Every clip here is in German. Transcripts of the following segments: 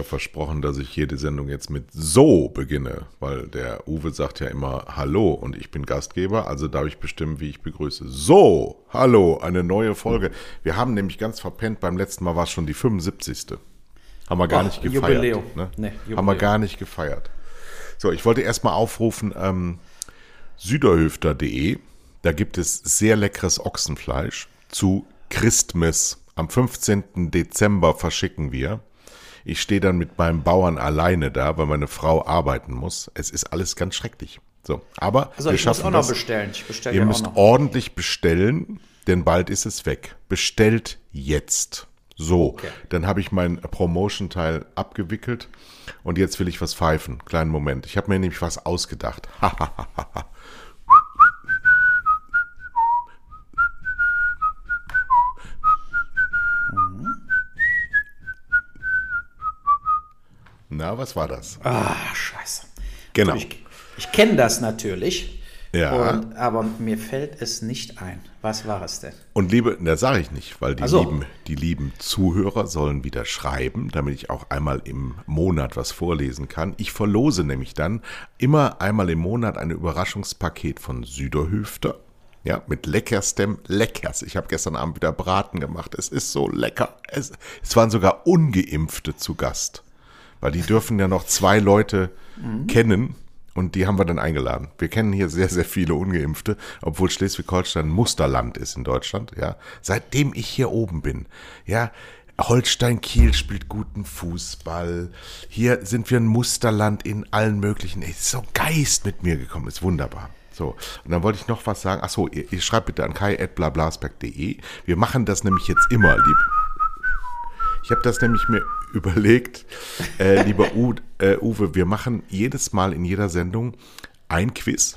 Ja versprochen, dass ich jede Sendung jetzt mit so beginne, weil der Uwe sagt ja immer Hallo und ich bin Gastgeber, also darf ich bestimmen, wie ich begrüße. So, hallo, eine neue Folge. Wir haben nämlich ganz verpennt, beim letzten Mal war es schon die 75. Haben wir gar Ach, nicht gefeiert. Jubiläum. Ne? Nee, Haben wir gar nicht gefeiert. So, ich wollte erstmal aufrufen, ähm, süderhöfter.de, da gibt es sehr leckeres Ochsenfleisch zu Christmas. Am 15. Dezember verschicken wir. Ich stehe dann mit meinem Bauern alleine da, weil meine Frau arbeiten muss. Es ist alles ganz schrecklich. So, aber Also wir ich muss schaffen auch noch das. bestellen. Ich bestelle Ihr auch müsst noch. ordentlich bestellen, denn bald ist es weg. Bestellt jetzt. So, Okay. dann habe ich meinen Promotion-Teil abgewickelt und jetzt will ich was pfeifen. Kleinen Moment. Ich habe mir nämlich was ausgedacht. Na, was war das? Ah, scheiße. Genau. Ich, ich kenne das natürlich. Ja. Und, aber mir fällt es nicht ein. Was war es denn? Und liebe, das sage ich nicht, weil die, so. lieben, die lieben Zuhörer sollen wieder schreiben, damit ich auch einmal im Monat was vorlesen kann. Ich verlose nämlich dann immer einmal im Monat ein Überraschungspaket von Süderhöfter. Ja, mit leckerstem Leckers. Ich habe gestern Abend wieder Braten gemacht. Es ist so lecker. Es, es waren sogar Ungeimpfte zu Gast. Weil die dürfen ja noch zwei Leute kennen und die haben wir dann eingeladen. Wir kennen hier sehr, sehr viele Ungeimpfte, obwohl Schleswig-Holstein ein Musterland ist in Deutschland, ja. Seitdem ich hier oben bin, ja. Holstein Kiel spielt guten Fußball. Hier sind wir ein Musterland in allen möglichen. Es ist so ein Geist mit mir gekommen, ist wunderbar. So, und dann wollte ich noch was sagen. Ach so, ihr, ihr schreibt bitte an kai.blablasberg.de. Wir machen das nämlich jetzt immer, lieb. Ich habe das nämlich mir überlegt, äh, lieber U, äh, Uwe, wir machen jedes Mal in jeder Sendung ein Quiz.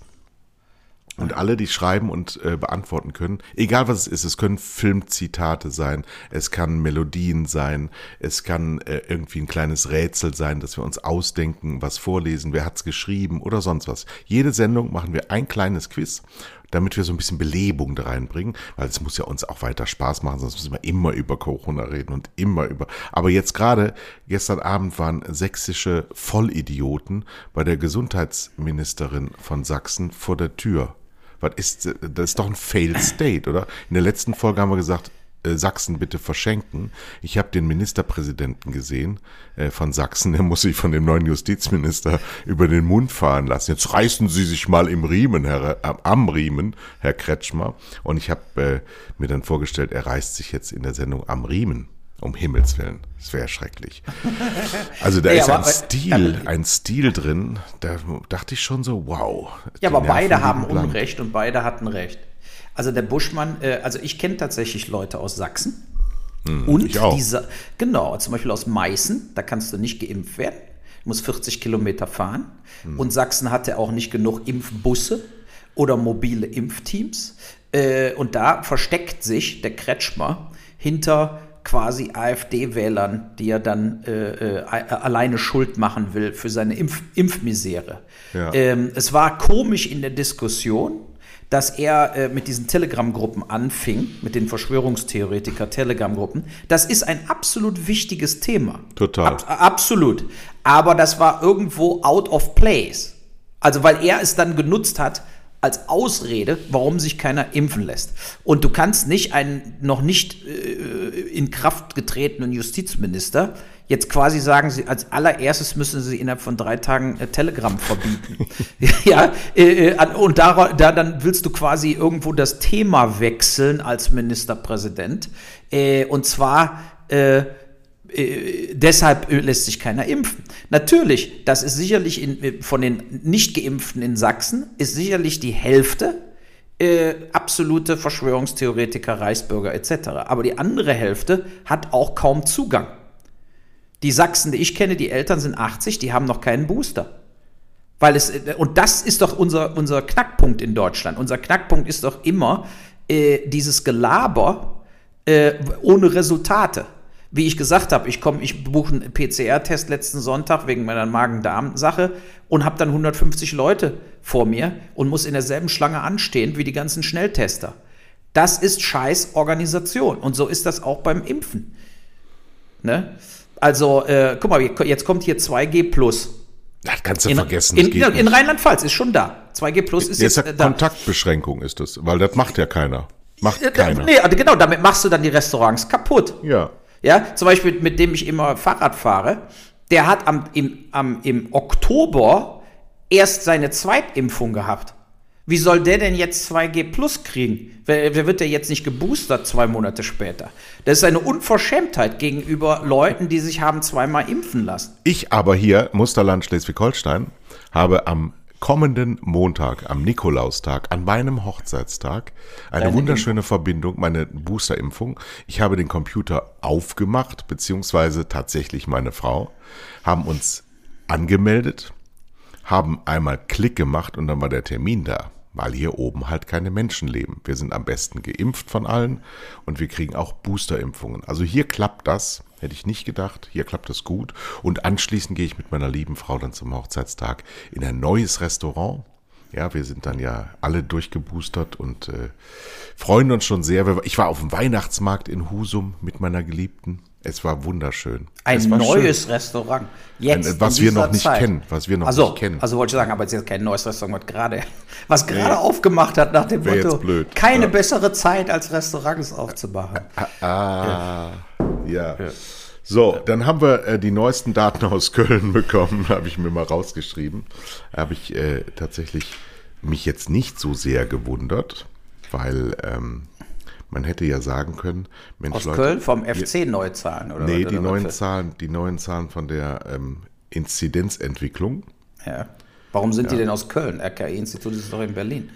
Und alle, die schreiben und äh, beantworten können, egal was es ist, es können Filmzitate sein, es kann Melodien sein, es kann äh, irgendwie ein kleines Rätsel sein, dass wir uns ausdenken, was vorlesen, wer hat's geschrieben oder sonst was. Jede Sendung machen wir ein kleines Quiz, damit wir so ein bisschen Belebung da reinbringen, weil es muss ja uns auch weiter Spaß machen, sonst müssen wir immer über Corona reden und immer über. Aber jetzt gerade, gestern Abend waren sächsische Vollidioten bei der Gesundheitsministerin von Sachsen vor der Tür. Was ist, das ist doch ein Failed State, oder? In der letzten Folge haben wir gesagt, Sachsen bitte verschenken. Ich habe den Ministerpräsidenten gesehen äh, von Sachsen, der muss sich von dem neuen Justizminister über den Mund fahren lassen. Jetzt reißen Sie sich mal im Riemen, Herr, äh, am Riemen, Herr Kretschmer. Und ich habe äh, mir dann vorgestellt, er reißt sich jetzt in der Sendung am Riemen. Um Himmels Willen, das wäre schrecklich. Also da Ey, ist ein aber- Stil, ein Stil drin, da dachte ich schon so, wow. Ja, aber beide haben. Unrecht und beide hatten Recht. Also der Buschmann, äh, also ich kenne tatsächlich Leute aus Sachsen. und Hm, auch. diese, genau, zum Beispiel aus Meißen, da kannst du nicht geimpft werden. Du musst 40 Kilometer fahren. Hm. Und Sachsen hatte auch nicht genug Impfbusse oder mobile Impfteams. Äh, und da versteckt sich der Kretschmer hinter quasi AfD-Wählern, die er dann äh, äh, alleine Schuld machen will für seine Impf Impfmisere. Ja. Ähm, es war komisch in der Diskussion, dass er äh, mit diesen Telegram-Gruppen anfing, mit den Verschwörungstheoretiker-Telegram-Gruppen. Das ist ein absolut wichtiges Thema. Total. Ab, absolut. Aber das war irgendwo out of place. Also weil er es dann genutzt hat als Ausrede, warum sich keiner impfen lässt. Und du kannst nicht einen noch nicht äh, in Kraft getretenen Justizminister jetzt quasi sagen, sie, als allererstes müssen sie innerhalb von drei Tagen äh, Telegram verbieten. ja, äh, äh, und da, da dann willst du quasi irgendwo das Thema wechseln als Ministerpräsident. Äh, und zwar äh, äh, deshalb lässt sich keiner impfen. Natürlich, das ist sicherlich in, von den Nicht-Geimpften in Sachsen, ist sicherlich die Hälfte äh, absolute Verschwörungstheoretiker, Reichsbürger etc. Aber die andere Hälfte hat auch kaum Zugang. Die Sachsen, die ich kenne, die Eltern sind 80, die haben noch keinen Booster. Weil es, äh, und das ist doch unser, unser Knackpunkt in Deutschland. Unser Knackpunkt ist doch immer äh, dieses Gelaber äh, ohne Resultate. Wie ich gesagt habe, ich komme, ich buche einen PCR-Test letzten Sonntag wegen meiner Magen-Darm-Sache und habe dann 150 Leute vor mir und muss in derselben Schlange anstehen wie die ganzen Schnelltester. Das ist scheiß Organisation und so ist das auch beim Impfen. Ne? Also, äh, guck mal, jetzt kommt hier 2G Plus. Das kannst du In, vergessen. in, in, in. Rheinland-Pfalz ist schon da. 2G Plus ist Jetzt jetzt äh, da. Kontaktbeschränkung ist das, weil das macht ja keiner. Macht Äh, keiner. Nee, also genau, damit machst du dann die Restaurants kaputt. Ja. Ja, zum Beispiel mit dem ich immer Fahrrad fahre, der hat am, im, am, im Oktober erst seine Zweitimpfung gehabt. Wie soll der denn jetzt 2G Plus kriegen? Wer, wird der jetzt nicht geboostert zwei Monate später? Das ist eine Unverschämtheit gegenüber Leuten, die sich haben zweimal impfen lassen. Ich aber hier, Musterland Schleswig-Holstein, habe am kommenden Montag, am Nikolaustag, an meinem Hochzeitstag, eine Deine wunderschöne Verbindung, meine Boosterimpfung. Ich habe den Computer aufgemacht, beziehungsweise tatsächlich meine Frau, haben uns angemeldet, haben einmal Klick gemacht und dann war der Termin da, weil hier oben halt keine Menschen leben. Wir sind am besten geimpft von allen und wir kriegen auch Boosterimpfungen. Also hier klappt das, hätte ich nicht gedacht. Hier klappt das gut. Und anschließend gehe ich mit meiner lieben Frau dann zum Hochzeitstag in ein neues Restaurant. Ja, wir sind dann ja alle durchgeboostert und äh, freuen uns schon sehr. Ich war auf dem Weihnachtsmarkt in Husum mit meiner Geliebten. Es war wunderschön. Ein war neues Restaurant. Jetzt Ein- was in wir noch nicht Zeit. kennen, was wir noch also, nicht kennen. Also wollte ich sagen, aber es ist jetzt kein neues Restaurant, was gerade, was gerade aufgemacht hat nach dem Wär Motto, blöd. keine Ja. bessere Zeit als Restaurants aufzumachen. Ah, ja. So, dann haben wir äh, die neuesten Daten aus Köln bekommen, habe ich mir mal rausgeschrieben. Habe ich äh, tatsächlich mich jetzt nicht so sehr gewundert, weil ähm, man hätte ja sagen können, Mensch, Aus Leute, Köln vom FC Neuzahlen oder nee, die oder neuen? Zahlen, die neuen Zahlen von der ähm, Inzidenzentwicklung. Ja. Warum sind die denn aus Köln? RKI-Institut ist doch in Berlin.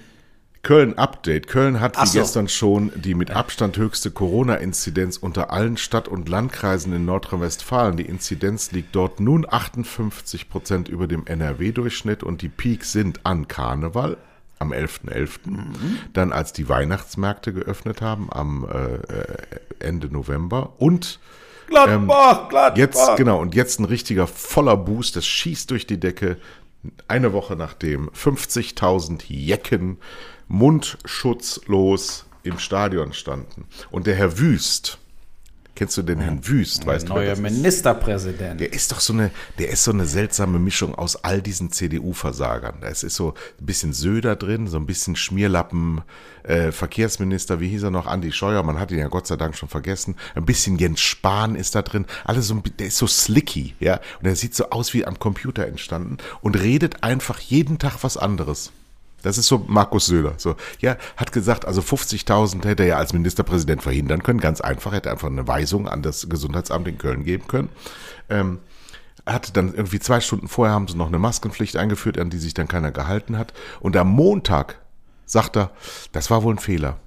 Köln Update. Köln hat wie so. gestern schon die mit Abstand höchste Corona-Inzidenz unter allen Stadt- und Landkreisen in Nordrhein-Westfalen. Die Inzidenz liegt dort nun 58 Prozent über dem NRW-Durchschnitt und die Peaks sind an Karneval am 11.11., dann als die Weihnachtsmärkte geöffnet haben am äh, äh, Ende November und Gladbach, Gladbach. Jetzt, genau, und jetzt ein richtiger voller Boost, das schießt durch die Decke. Eine Woche nachdem 50.000 Jecken mundschutzlos im Stadion standen. Und der Herr Wüst, kennst du den Herrn Wüst, weißt du, Neuer das ist? Ministerpräsident. Der ist doch so eine, der ist so eine seltsame Mischung aus all diesen CDU-Versagern. Da ist so ein bisschen Söder drin, so ein bisschen Schmierlappen, äh, Verkehrsminister, wie hieß er noch, Andi Scheuer, man hat ihn ja Gott sei Dank schon vergessen. Ein bisschen Jens Spahn ist da drin. Alles so, der ist so slicky, ja. Und er sieht so aus wie am Computer entstanden und redet einfach jeden Tag was anderes. Das ist so Markus Söder. So, ja, hat gesagt, also 50.000 hätte er ja als Ministerpräsident verhindern können. Ganz einfach, hätte einfach eine Weisung an das Gesundheitsamt in Köln geben können. Ähm, hatte dann irgendwie zwei Stunden vorher haben sie noch eine Maskenpflicht eingeführt, an die sich dann keiner gehalten hat. Und am Montag sagt er, das war wohl ein Fehler.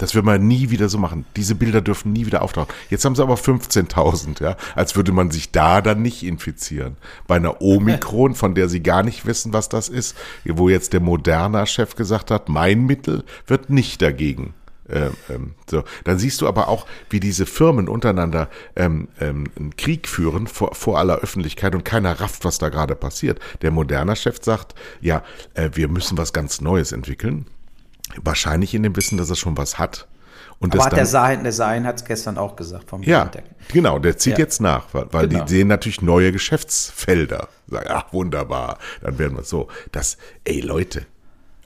Das wird man nie wieder so machen. Diese Bilder dürfen nie wieder auftauchen. Jetzt haben sie aber 15.000, ja. Als würde man sich da dann nicht infizieren. Bei einer Omikron, von der sie gar nicht wissen, was das ist, wo jetzt der Moderna-Chef gesagt hat, mein Mittel wird nicht dagegen. Ähm, ähm, so. Dann siehst du aber auch, wie diese Firmen untereinander ähm, ähm, einen Krieg führen vor, vor aller Öffentlichkeit und keiner rafft, was da gerade passiert. Der Moderna-Chef sagt, ja, äh, wir müssen was ganz Neues entwickeln. Wahrscheinlich in dem Wissen, dass er schon was hat. Und Aber das hat der Sahin, der Sahin hat es gestern auch gesagt vom ja, BioNTech. genau, der zieht Ja. jetzt nach, weil, weil Genau. die sehen natürlich neue Geschäftsfelder. Sagen, ach, wunderbar, dann werden wir so. Das, ey Leute,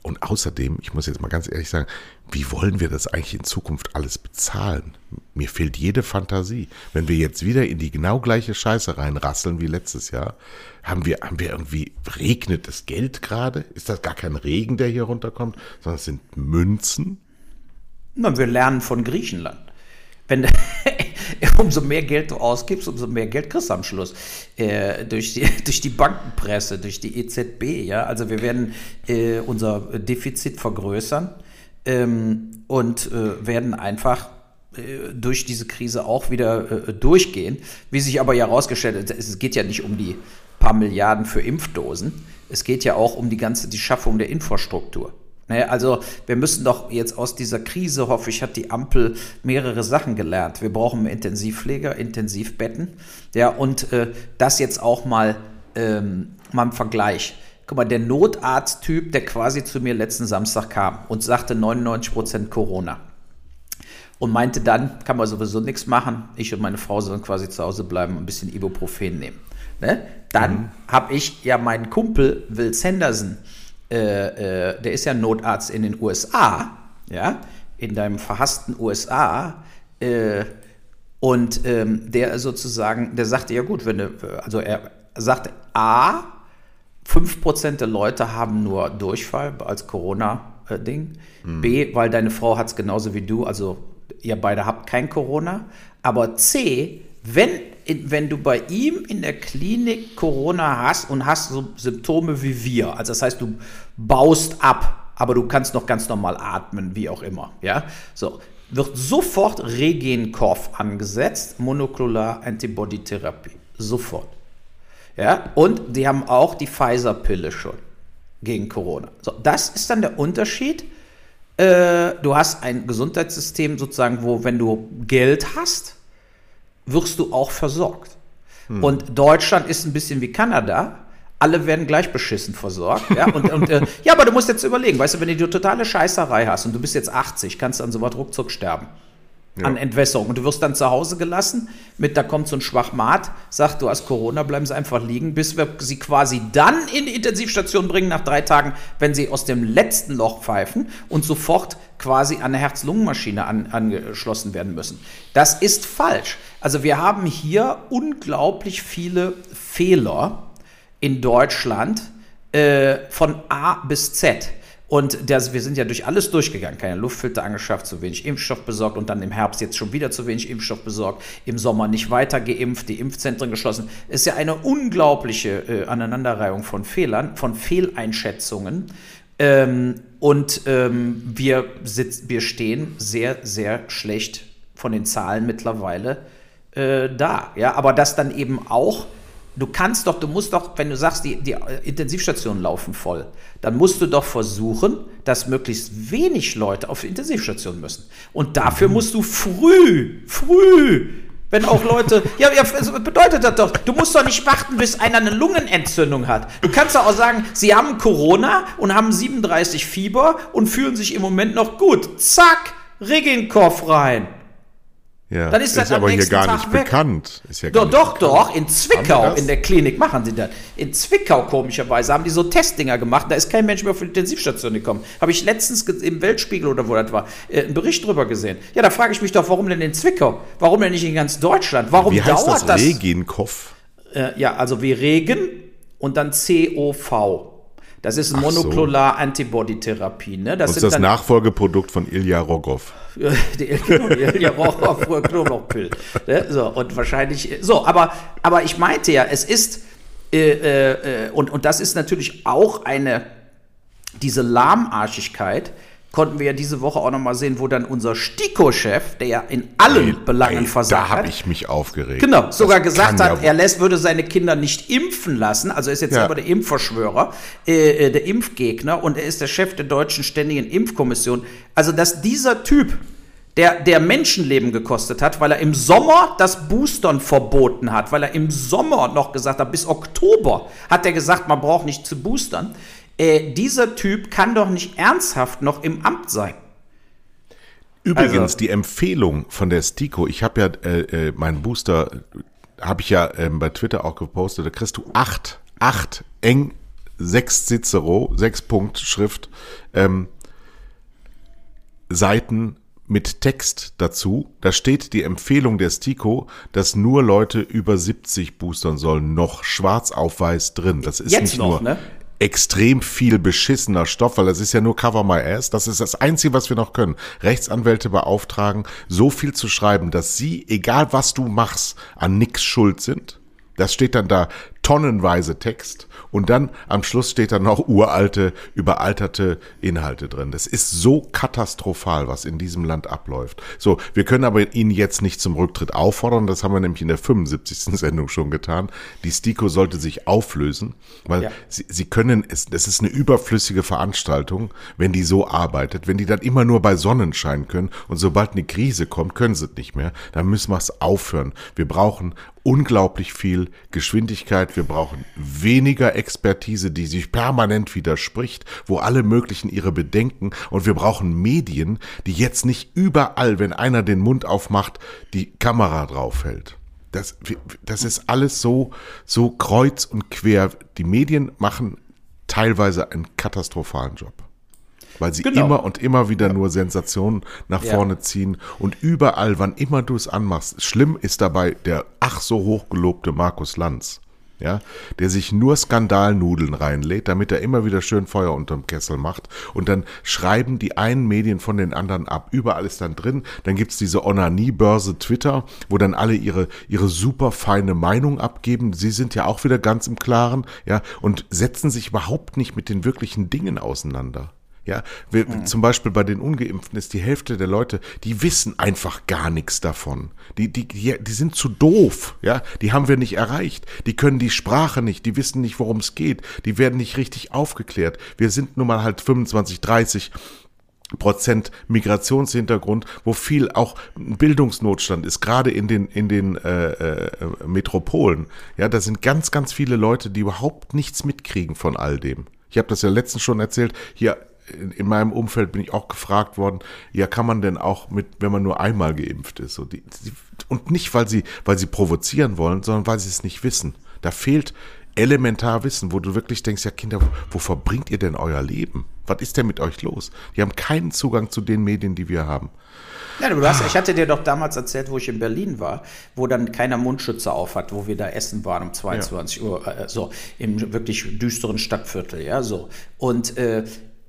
und außerdem, ich muss jetzt mal ganz ehrlich sagen, wie wollen wir das eigentlich in Zukunft alles bezahlen? Mir fehlt jede Fantasie. Wenn wir jetzt wieder in die genau gleiche Scheiße reinrasseln wie letztes Jahr, haben wir, haben wir irgendwie, regnet das Geld gerade? Ist das gar kein Regen, der hier runterkommt, sondern es sind Münzen? Na, wir lernen von Griechenland. Wenn, umso mehr Geld du ausgibst, umso mehr Geld kriegst du am Schluss. Äh, durch, die, durch die Bankenpresse, durch die EZB. Ja? Also wir werden äh, unser Defizit vergrößern ähm, und äh, werden einfach äh, durch diese Krise auch wieder äh, durchgehen. Wie sich aber ja herausgestellt hat, es geht ja nicht um die paar Milliarden für Impfdosen. Es geht ja auch um die ganze die Schaffung der Infrastruktur. Also wir müssen doch jetzt aus dieser Krise, hoffe ich, hat die Ampel mehrere Sachen gelernt. Wir brauchen Intensivpfleger, Intensivbetten. Ja, und äh, das jetzt auch mal, ähm, mal im Vergleich. Guck mal, der Notarzttyp, der quasi zu mir letzten Samstag kam und sagte 99% Corona. Und meinte dann, kann man sowieso nichts machen. Ich und meine Frau sollen quasi zu Hause bleiben und ein bisschen Ibuprofen nehmen. Ne? Dann mhm. habe ich ja meinen Kumpel Will Sanderson, äh, äh, der ist ja Notarzt in den USA, ja, in deinem verhassten USA. Äh, und ähm, der sozusagen, der sagte, ja gut, wenn du, also er sagte, A, 5% der Leute haben nur Durchfall als Corona-Ding. Mhm. B, weil deine Frau hat es genauso wie du, also ihr beide habt kein Corona. Aber C, wenn, wenn du bei ihm in der Klinik Corona hast und hast so Symptome wie wir, also das heißt, du baust ab, aber du kannst noch ganz normal atmen, wie auch immer, ja, so, wird sofort Regenkopf angesetzt, Monoklonar Antibody Therapie, sofort. Ja, und die haben auch die Pfizer-Pille schon gegen Corona. So, das ist dann der Unterschied. Äh, du hast ein Gesundheitssystem sozusagen, wo, wenn du Geld hast, wirst du auch versorgt. Hm. Und Deutschland ist ein bisschen wie Kanada. Alle werden gleich beschissen versorgt. Ja, und, und, äh, ja aber du musst jetzt überlegen, weißt du, wenn du die totale Scheißerei hast und du bist jetzt 80, kannst du an sowas ruckzuck sterben ja. an Entwässerung. Und du wirst dann zu Hause gelassen, mit da kommt so ein Schwachmat, sagt, du hast Corona, bleiben sie einfach liegen, bis wir sie quasi dann in die Intensivstation bringen, nach drei Tagen, wenn sie aus dem letzten Loch pfeifen und sofort quasi an eine Herz-Lungen-Maschine an, angeschlossen werden müssen. Das ist falsch. Also wir haben hier unglaublich viele Fehler in Deutschland äh, von A bis Z. Und das, wir sind ja durch alles durchgegangen. Keine Luftfilter angeschafft, zu wenig Impfstoff besorgt und dann im Herbst jetzt schon wieder zu wenig Impfstoff besorgt. Im Sommer nicht weiter geimpft, die Impfzentren geschlossen. Es ist ja eine unglaubliche äh, Aneinanderreihung von Fehlern, von Fehleinschätzungen. Ähm, und ähm, wir, sitz, wir stehen sehr, sehr schlecht von den Zahlen mittlerweile äh, da. Ja, aber das dann eben auch du kannst doch, du musst doch, wenn du sagst, die, die Intensivstationen laufen voll, dann musst du doch versuchen, dass möglichst wenig Leute auf die Intensivstation müssen. Und dafür musst du früh, früh, wenn auch Leute, ja, ja, bedeutet das doch, du musst doch nicht warten, bis einer eine Lungenentzündung hat. Du kannst doch auch sagen, sie haben Corona und haben 37 Fieber und fühlen sich im Moment noch gut. Zack, Regenkopf rein. Ja, dann ist das ist aber hier gar Tag nicht weg. bekannt. Ist ja doch, doch, doch. In Zwickau, in der Klinik machen sie das. In Zwickau, komischerweise, haben die so Testdinger gemacht. Da ist kein Mensch mehr auf die Intensivstation gekommen. Habe ich letztens im Weltspiegel oder wo das war, äh, einen Bericht drüber gesehen. Ja, da frage ich mich doch, warum denn in Zwickau? Warum denn nicht in ganz Deutschland? Warum Wie heißt dauert das? das? Regenkopf? Äh, ja, also wie Regen und dann COV. Das ist Monoklonar-Antibody-Therapie. Ne? Das, das ist das Nachfolgeprodukt von Ilya Rogov. Ilya Rogov, Knoblauchpill. Ne? So, und wahrscheinlich, so, aber, aber ich meinte ja, es ist, äh, äh, und, und das ist natürlich auch eine, diese Lahmarschigkeit, konnten wir ja diese Woche auch nochmal sehen, wo dann unser STIKO-Chef, der ja in allen ey, Belangen ey, versagt hat. Da habe ich mich aufgeregt. Genau, sogar das gesagt hat, ja er lässt, würde seine Kinder nicht impfen lassen. Also er ist jetzt ja. aber der Impfverschwörer, äh, äh, der Impfgegner und er ist der Chef der Deutschen Ständigen Impfkommission. Also, dass dieser Typ der, der Menschenleben gekostet hat, weil er im Sommer das Boostern verboten hat, weil er im Sommer noch gesagt hat, bis Oktober hat er gesagt, man braucht nicht zu boostern äh, dieser Typ kann doch nicht ernsthaft noch im Amt sein. Übrigens, also, die Empfehlung von der Stiko, ich habe ja äh, äh, meinen Booster, habe ich ja äh, bei Twitter auch gepostet, da kriegst du acht, acht eng, sechs Cicero, sechs Punkt Schrift, ähm, Seiten mit Text dazu. Da steht die Empfehlung der Stiko, dass nur Leute über 70 boostern sollen, noch schwarz auf weiß drin. Das ist nicht noch, nur. Ne? Extrem viel beschissener Stoff, weil das ist ja nur Cover My Ass. Das ist das Einzige, was wir noch können. Rechtsanwälte beauftragen, so viel zu schreiben, dass sie, egal was du machst, an nix schuld sind. Das steht dann da tonnenweise Text und dann am Schluss steht dann noch uralte, überalterte Inhalte drin. Das ist so katastrophal, was in diesem Land abläuft. So, wir können aber ihn jetzt nicht zum Rücktritt auffordern. Das haben wir nämlich in der 75. Sendung schon getan. Die STIKO sollte sich auflösen, weil ja. sie, sie können, es, es ist eine überflüssige Veranstaltung, wenn die so arbeitet. Wenn die dann immer nur bei Sonnenschein können und sobald eine Krise kommt, können sie es nicht mehr. Dann müssen wir es aufhören. Wir brauchen unglaublich viel Geschwindigkeit. Wir brauchen weniger Expertise, die sich permanent widerspricht, wo alle möglichen ihre Bedenken und wir brauchen Medien, die jetzt nicht überall, wenn einer den Mund aufmacht, die Kamera draufhält. Das, das ist alles so, so kreuz und quer. Die Medien machen teilweise einen katastrophalen Job weil sie genau. immer und immer wieder nur Sensationen nach ja. vorne ziehen und überall, wann immer du es anmachst. Schlimm ist dabei der ach so hochgelobte Markus Lanz. Ja, der sich nur Skandalnudeln reinlädt, damit er immer wieder schön Feuer unterm Kessel macht. Und dann schreiben die einen Medien von den anderen ab. Überall ist dann drin. Dann gibt's diese Onanie-Börse Twitter, wo dann alle ihre, ihre super feine Meinung abgeben. Sie sind ja auch wieder ganz im Klaren, ja, und setzen sich überhaupt nicht mit den wirklichen Dingen auseinander. Ja, wir, mhm. zum Beispiel bei den Ungeimpften ist die Hälfte der Leute, die wissen einfach gar nichts davon. Die, die, die, die sind zu doof, ja, die haben wir nicht erreicht. Die können die Sprache nicht, die wissen nicht, worum es geht, die werden nicht richtig aufgeklärt. Wir sind nun mal halt 25, 30 Prozent Migrationshintergrund, wo viel auch Bildungsnotstand ist, gerade in den in den äh, äh, Metropolen. Ja, da sind ganz ganz viele Leute, die überhaupt nichts mitkriegen von all dem. Ich habe das ja letztens schon erzählt. Hier in, in, meinem Umfeld bin ich auch gefragt worden, ja, kann man denn auch mit, wenn man nur einmal geimpft ist? So die, die, und nicht, weil sie, weil sie provozieren wollen, sondern weil sie es nicht wissen. Da fehlt elementar Wissen, wo du wirklich denkst, ja Kinder, wo, wo verbringt ihr denn euer Leben? Was ist denn mit euch los? Die haben keinen Zugang zu den Medien, die wir haben. Ja, du hast, ich hatte dir doch damals erzählt, wo ich in Berlin war, wo dann keiner Mundschütze auf hat, wo wir da essen waren um 22 ja. Uhr, äh, so im wirklich düsteren Stadtviertel, ja, so. Und äh,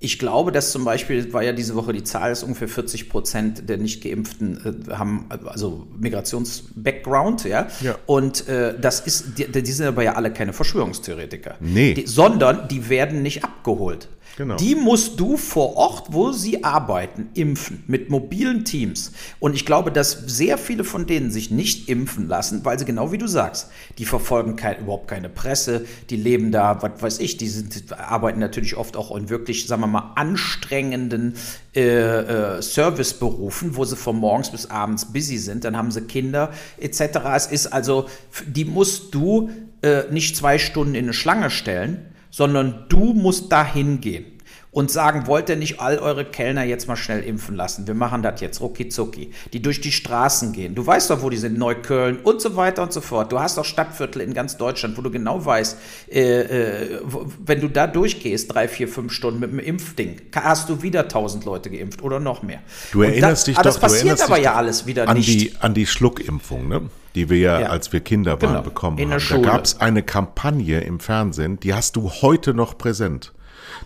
ich glaube, dass zum Beispiel, war ja diese Woche die Zahl, ist ungefähr 40 Prozent der Nicht-Geimpften äh, haben also Migrations-Background, ja. ja. Und äh, das ist, die, die, sind aber ja alle keine Verschwörungstheoretiker. Nee. Die, sondern die werden nicht abgeholt. Genau. Die musst du vor Ort, wo sie arbeiten, impfen mit mobilen Teams. Und ich glaube, dass sehr viele von denen sich nicht impfen lassen, weil sie genau wie du sagst, die verfolgen kein, überhaupt keine Presse, die leben da, was weiß ich, die sind, arbeiten natürlich oft auch in wirklich, sagen wir mal, anstrengenden äh, äh, Serviceberufen, wo sie von morgens bis abends busy sind. Dann haben sie Kinder etc. Es ist also, die musst du äh, nicht zwei Stunden in eine Schlange stellen sondern du musst dahin gehen und sagen, wollt ihr nicht all eure Kellner jetzt mal schnell impfen lassen? Wir machen das jetzt, rucki zucki. Die durch die Straßen gehen. Du weißt doch, wo die sind, Neukölln und so weiter und so fort. Du hast doch Stadtviertel in ganz Deutschland, wo du genau weißt, äh, äh, wenn du da durchgehst, drei, vier, fünf Stunden mit dem Impfding, hast du wieder tausend Leute geimpft oder noch mehr. Du erinnerst da, dich doch, das passiert aber ja alles wieder an nicht. Die, an die Schluckimpfung, ne? die wir ja, ja, als wir Kinder waren, genau. bekommen In haben. Da gab es eine Kampagne im Fernsehen, die hast du heute noch präsent.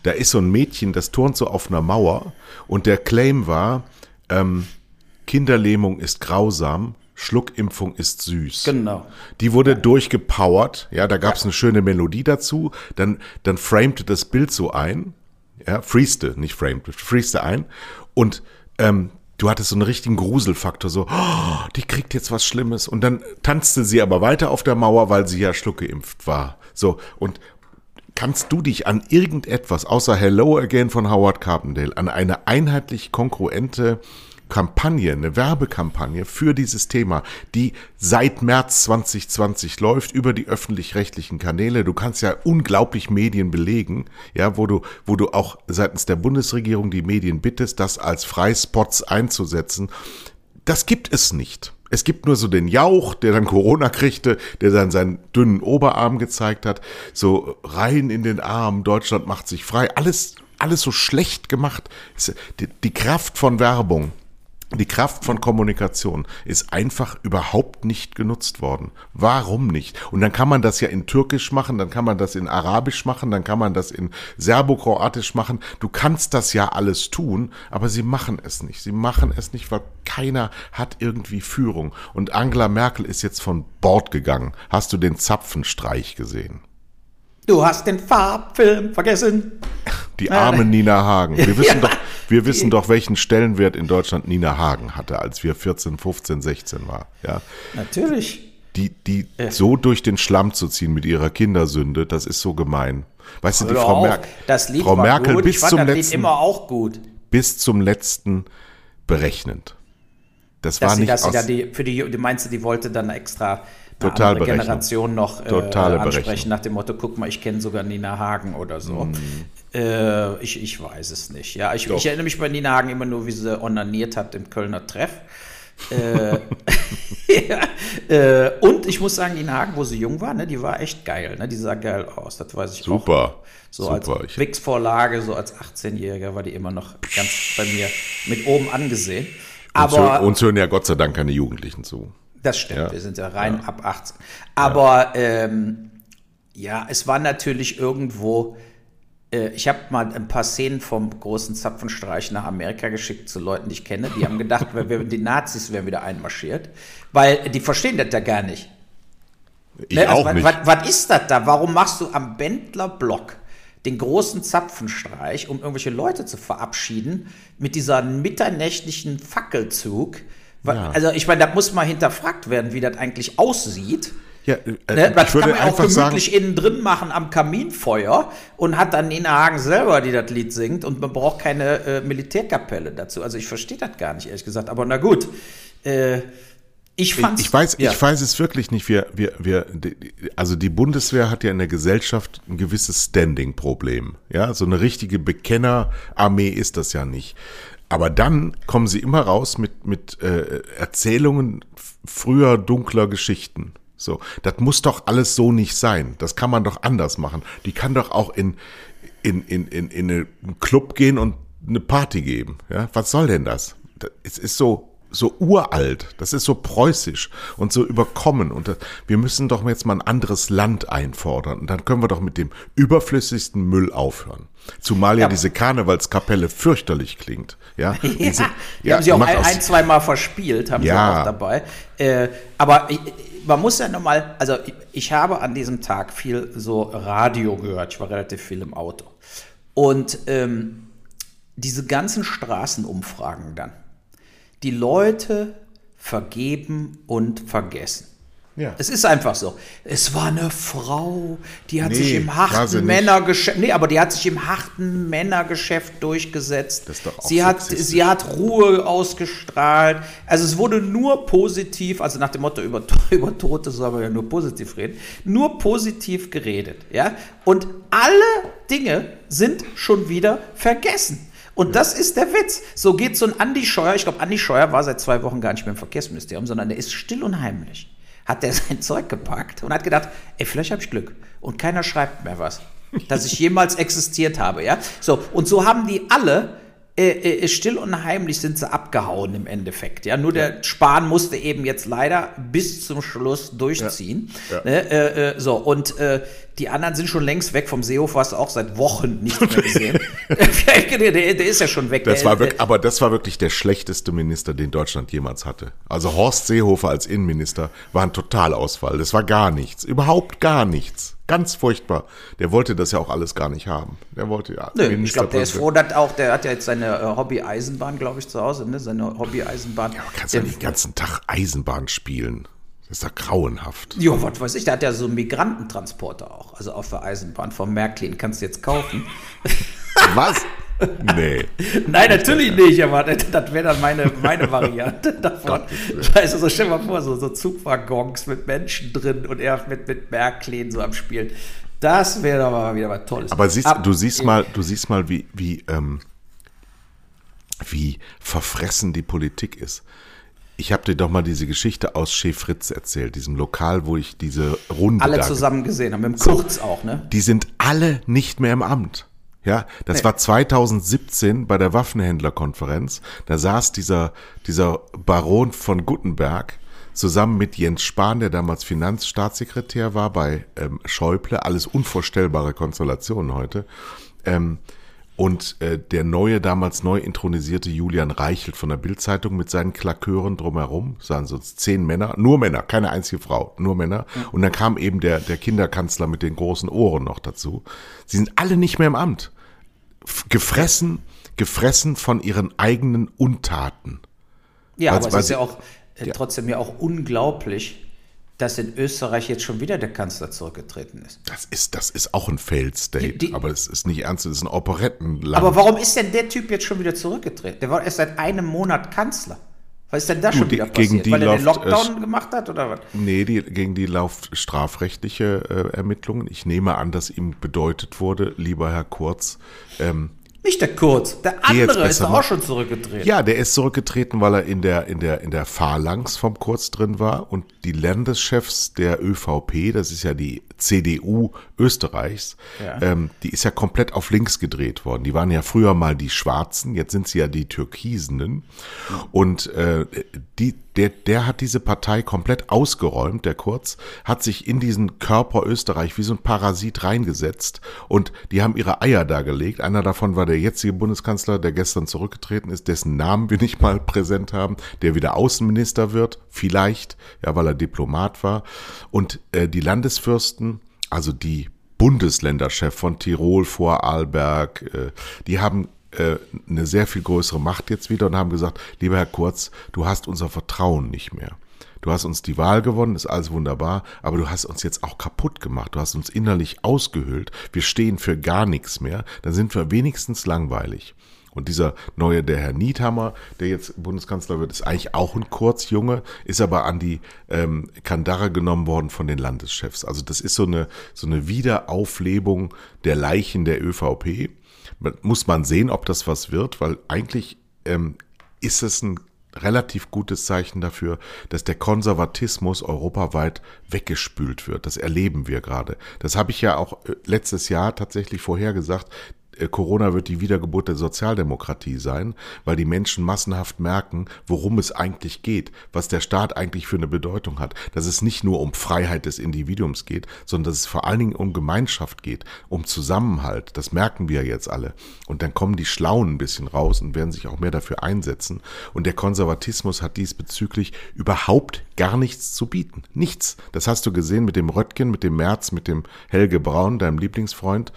Da ist so ein Mädchen, das turnt so auf einer Mauer und der Claim war, ähm, Kinderlähmung ist grausam, Schluckimpfung ist süß. Genau. Die wurde durchgepowert, ja, da gab es eine schöne Melodie dazu, dann, dann framete das Bild so ein, ja, freeste, nicht framete, freeste ein und ähm, du hattest so einen richtigen Gruselfaktor, so, oh, die kriegt jetzt was Schlimmes. Und dann tanzte sie aber weiter auf der Mauer, weil sie ja schluckgeimpft war. So, und kannst du dich an irgendetwas, außer Hello Again von Howard Carpendale, an eine einheitlich konkurrente Kampagne, eine Werbekampagne für dieses Thema, die seit März 2020 läuft über die öffentlich-rechtlichen Kanäle. Du kannst ja unglaublich Medien belegen, ja, wo du, wo du auch seitens der Bundesregierung die Medien bittest, das als Freispots einzusetzen. Das gibt es nicht. Es gibt nur so den Jauch, der dann Corona kriegte, der dann seinen dünnen Oberarm gezeigt hat, so rein in den Arm, Deutschland macht sich frei, alles, alles so schlecht gemacht. Die, die Kraft von Werbung Die Kraft von Kommunikation ist einfach überhaupt nicht genutzt worden. Warum nicht? Und dann kann man das ja in Türkisch machen, dann kann man das in Arabisch machen, dann kann man das in Serbokroatisch machen. Du kannst das ja alles tun, aber sie machen es nicht. Sie machen es nicht, weil keiner hat irgendwie Führung. Und Angela Merkel ist jetzt von Bord gegangen. Hast du den Zapfenstreich gesehen? Du hast den Farbfilm vergessen. Die arme Nina Hagen. Wir wissen, ja. doch, wir wissen doch, welchen Stellenwert in Deutschland Nina Hagen hatte, als wir 14, 15, 16 waren. Ja. Natürlich. Die, die ja. so durch den Schlamm zu ziehen mit ihrer Kindersünde, das ist so gemein. Weißt du, die Frau, Mer das Lied Frau Merkel gut. bis ich fand zum das letzten Lied immer auch gut. bis zum letzten berechnend. Das Dass war sie, nicht dass sie aus, da die, für die, du meinst, die wollte dann extra eine Total andere berechnend. Generation noch äh, Totale ansprechen Berechnung. nach dem Motto, guck mal, ich kenne sogar Nina Hagen oder so. Mhm. Äh, ich, ich weiß es nicht. Ja, ich, ich erinnere mich bei Nina Hagen immer nur, wie sie onaniert hat im Kölner Treff. äh, ja, äh, und ich muss sagen, Nina Hagen, wo sie jung war, ne, die war echt geil. Ne? Die sah geil aus, das weiß ich auch. super. So super. als Wix-Vorlage, so als 18-Jähriger war die immer noch ganz bei mir mit oben angesehen. uns, Aber uns hören ja Gott sei Dank keine Jugendlichen zu. das stimmt, Ja. wir sind ja rein ab 18. Aber ähm, ja, es war natürlich irgendwo. Äh, ich habe mal ein paar Szenen vom großen Zapfenstreich nach Amerika geschickt zu Leuten, die ich kenne. Die haben gedacht, die Nazis wären wieder einmarschiert, weil die verstehen das ja gar nicht. Ich Ne, also auch was, nicht. Was, ist das da? Warum machst du am Bendler Block den großen Zapfenstreich, um irgendwelche Leute zu verabschieden, mit dieser mitternächtlichen Fackelzug? Ja. Also ich meine, da muss mal hinterfragt werden, wie das eigentlich aussieht. Ja, äh, Ne? Das ich würde kann man auch einfach sagen, gemütlich innen drin machen am Kaminfeuer und hat dann Nina Hagen selber, die das Lied singt und man braucht keine äh, Militärkapelle dazu. Also ich verstehe das gar nicht, ehrlich gesagt. Aber na gut, äh, ich fand's... Ich weiß, ja. ich weiß es wirklich nicht. Wir, wir, wir, also die Bundeswehr hat ja in der Gesellschaft ein gewisses Standing-Problem. Ja, so eine richtige Bekennerarmee ist das ja nicht. Aber dann kommen sie immer raus mit, mit äh, Erzählungen früher dunkler Geschichten. So, das muss doch alles so nicht sein. Das kann man doch anders machen. Die kann doch auch in, in, in, in, in einen Club gehen und eine Party geben. Ja, was soll denn das? Es ist so, so uralt. Das ist so preußisch und so überkommen. Und das, wir müssen doch jetzt mal ein anderes Land einfordern. Und dann können wir doch mit dem überflüssigsten Müll aufhören. Zumal ja, Ja. diese Karnevalskapelle fürchterlich klingt. Ja, Ja, Diese- die haben sie auch ein, ein zwei Mal verspielt, haben Ja. sie auch dabei. Äh, aber ich, man muss ja nochmal, also ich, ich habe an diesem Tag viel so Radio gehört. Ich war relativ viel im Auto. Und ähm, diese ganzen Straßenumfragen dann. Die Leute vergeben und vergessen. Ja. Es ist einfach so. Es war eine Frau, die hat Nee, sich im harten. Männergeschäft, nee, aber die hat sich im harten Männergeschäft durchgesetzt. Das ist doch auch sie hat, sie hat Ruhe ausgestrahlt. Also es wurde nur positiv, also nach dem Motto über, über Tote soll man ja nur positiv reden, nur positiv geredet, ja. Und alle Dinge sind schon wieder vergessen. Und das ist der Witz. So geht so ein Andi Scheuer, ich glaube, Andi Scheuer war seit zwei Wochen gar nicht mehr im Verkehrsministerium, sondern der ist still und heimlich. Hat der sein Zeug gepackt und hat gedacht, ey, vielleicht habe ich Glück. Und keiner schreibt mehr was, dass ich jemals existiert habe, ja. So, und so haben die alle äh, äh, still und heimlich sind sie abgehauen im Endeffekt. Ja, nur der Spahn musste eben jetzt leider bis zum Schluss durchziehen. Ja. Ne? Äh, äh, so und äh, die anderen sind schon längst weg vom Seehofer, hast du auch seit Wochen nichts mehr gesehen. der, der, ist ja schon weg. Das Der- war wirklich, aber das war wirklich der schlechteste Minister, den Deutschland jemals hatte. Also Horst Seehofer als Innenminister war ein Totalausfall. Das war gar nichts. Überhaupt gar nichts. Ganz furchtbar. Der wollte das ja auch alles gar nicht haben. Der wollte ja. Nö, ich glaube, der ist froh, dass auch, der hat ja jetzt seine äh, Hobby-Eisenbahn, glaube ich, zu Hause, ne? Seine Hobby-Eisenbahn. Ja, kannst ja nicht den ganzen Tag Eisenbahn spielen. Das ist ja grauenhaft. Jo, was weiß ich, der hat ja so einen Migrantentransporter auch, also auf der Eisenbahn vom Märklin, kannst du jetzt kaufen. Was? Nee. Nein, natürlich nicht, aber das, wäre dann meine, meine Variante davon. Du, so stell mal vor, so, so Zugwaggons mit Menschen drin und er mit, mit Märklin so am Spielen. Das wäre doch mal wieder was Tolles. Aber siehst, Ab- du siehst mal, du siehst mal, wie, wie, ähm, wie verfressen die Politik ist. Ich habe dir doch mal diese Geschichte aus Chez Fritz erzählt, diesem Lokal, wo ich diese Runde alle zusammen gesehen haben, mit dem Kurz auch, ne? Die sind alle nicht mehr im Amt. Ja, das nee. war 2017 bei der Waffenhändlerkonferenz. Da saß dieser, dieser Baron von Guttenberg zusammen mit Jens Spahn, der damals Finanzstaatssekretär war bei ähm, Schäuble. Alles unvorstellbare Konstellationen heute. Ähm, und äh, der neue, damals neu intronisierte Julian Reichelt von der Bildzeitung mit seinen Klakeuren drumherum, sahen so zehn Männer, nur Männer, keine einzige Frau, nur Männer. Und dann kam eben der, der Kinderkanzler mit den großen Ohren noch dazu. Sie sind alle nicht mehr im Amt. Gefressen, gefressen von ihren eigenen Untaten. Ja, weil, aber es ist ja auch äh, ja. trotzdem ja auch unglaublich, dass in Österreich jetzt schon wieder der Kanzler zurückgetreten ist. Das ist, das ist auch ein Failed State, die, die, aber es ist nicht ernst, das ist ein Operettenland. Aber warum ist denn der Typ jetzt schon wieder zurückgetreten? Der war erst seit einem Monat Kanzler. Was ist denn da schon die, wieder passiert? Weil er den Lockdown äh, gemacht hat oder was? Nee, die, gegen die laufen strafrechtliche äh, Ermittlungen. Ich nehme an, dass ihm bedeutet wurde, lieber Herr Kurz, ähm, nicht der Kurz, der andere ist auch schon zurückgetreten. Ja, der ist zurückgetreten, weil er in der, in der, in der Phalanx vom Kurz drin war und die Landeschefs der ÖVP, das ist ja die CDU Österreichs, ja. ähm, die ist ja komplett auf links gedreht worden. Die waren ja früher mal die Schwarzen, jetzt sind sie ja die Türkisenen. Und äh, die, der, der hat diese Partei komplett ausgeräumt, der Kurz, hat sich in diesen Körper Österreich wie so ein Parasit reingesetzt und die haben ihre Eier dargelegt. Einer davon war der jetzige Bundeskanzler, der gestern zurückgetreten ist, dessen Namen wir nicht mal präsent haben, der wieder Außenminister wird, vielleicht, ja, weil er Diplomat war. Und äh, die Landesfürsten, also die Bundesländerchef von Tirol, Vorarlberg, äh, die haben eine sehr viel größere Macht jetzt wieder und haben gesagt, lieber Herr Kurz, du hast unser Vertrauen nicht mehr. Du hast uns die Wahl gewonnen, ist alles wunderbar, aber du hast uns jetzt auch kaputt gemacht. Du hast uns innerlich ausgehöhlt. Wir stehen für gar nichts mehr. Dann sind wir wenigstens langweilig. Und dieser neue, der Herr Niethammer, der jetzt Bundeskanzler wird, ist eigentlich auch ein Kurzjunge, ist aber an die ähm, Kandare genommen worden von den Landeschefs. Also das ist so eine, so eine Wiederauflebung der Leichen der ÖVP. Muss man sehen, ob das was wird, weil eigentlich ähm, ist es ein relativ gutes Zeichen dafür, dass der Konservatismus europaweit weggespült wird. Das erleben wir gerade. Das habe ich ja auch äh, letztes Jahr tatsächlich vorhergesagt. Äh, Corona wird die Wiedergeburt der Sozialdemokratie sein, weil die Menschen massenhaft merken, worum es eigentlich geht, was der Staat eigentlich für eine Bedeutung hat, dass es nicht nur um Freiheit des Individuums geht, sondern dass es vor allen Dingen um Gemeinschaft geht, um Zusammenhalt. Das merken wir jetzt alle. Und dann kommen die Schlauen ein bisschen raus und werden sich auch mehr dafür einsetzen. Und der Konservatismus hat diesbezüglich überhaupt gar nichts zu bieten. Nichts. Das hast du gesehen mit dem Röttgen, mit dem Merz, mit dem Helge Braun, deinem Lieblingsfreund.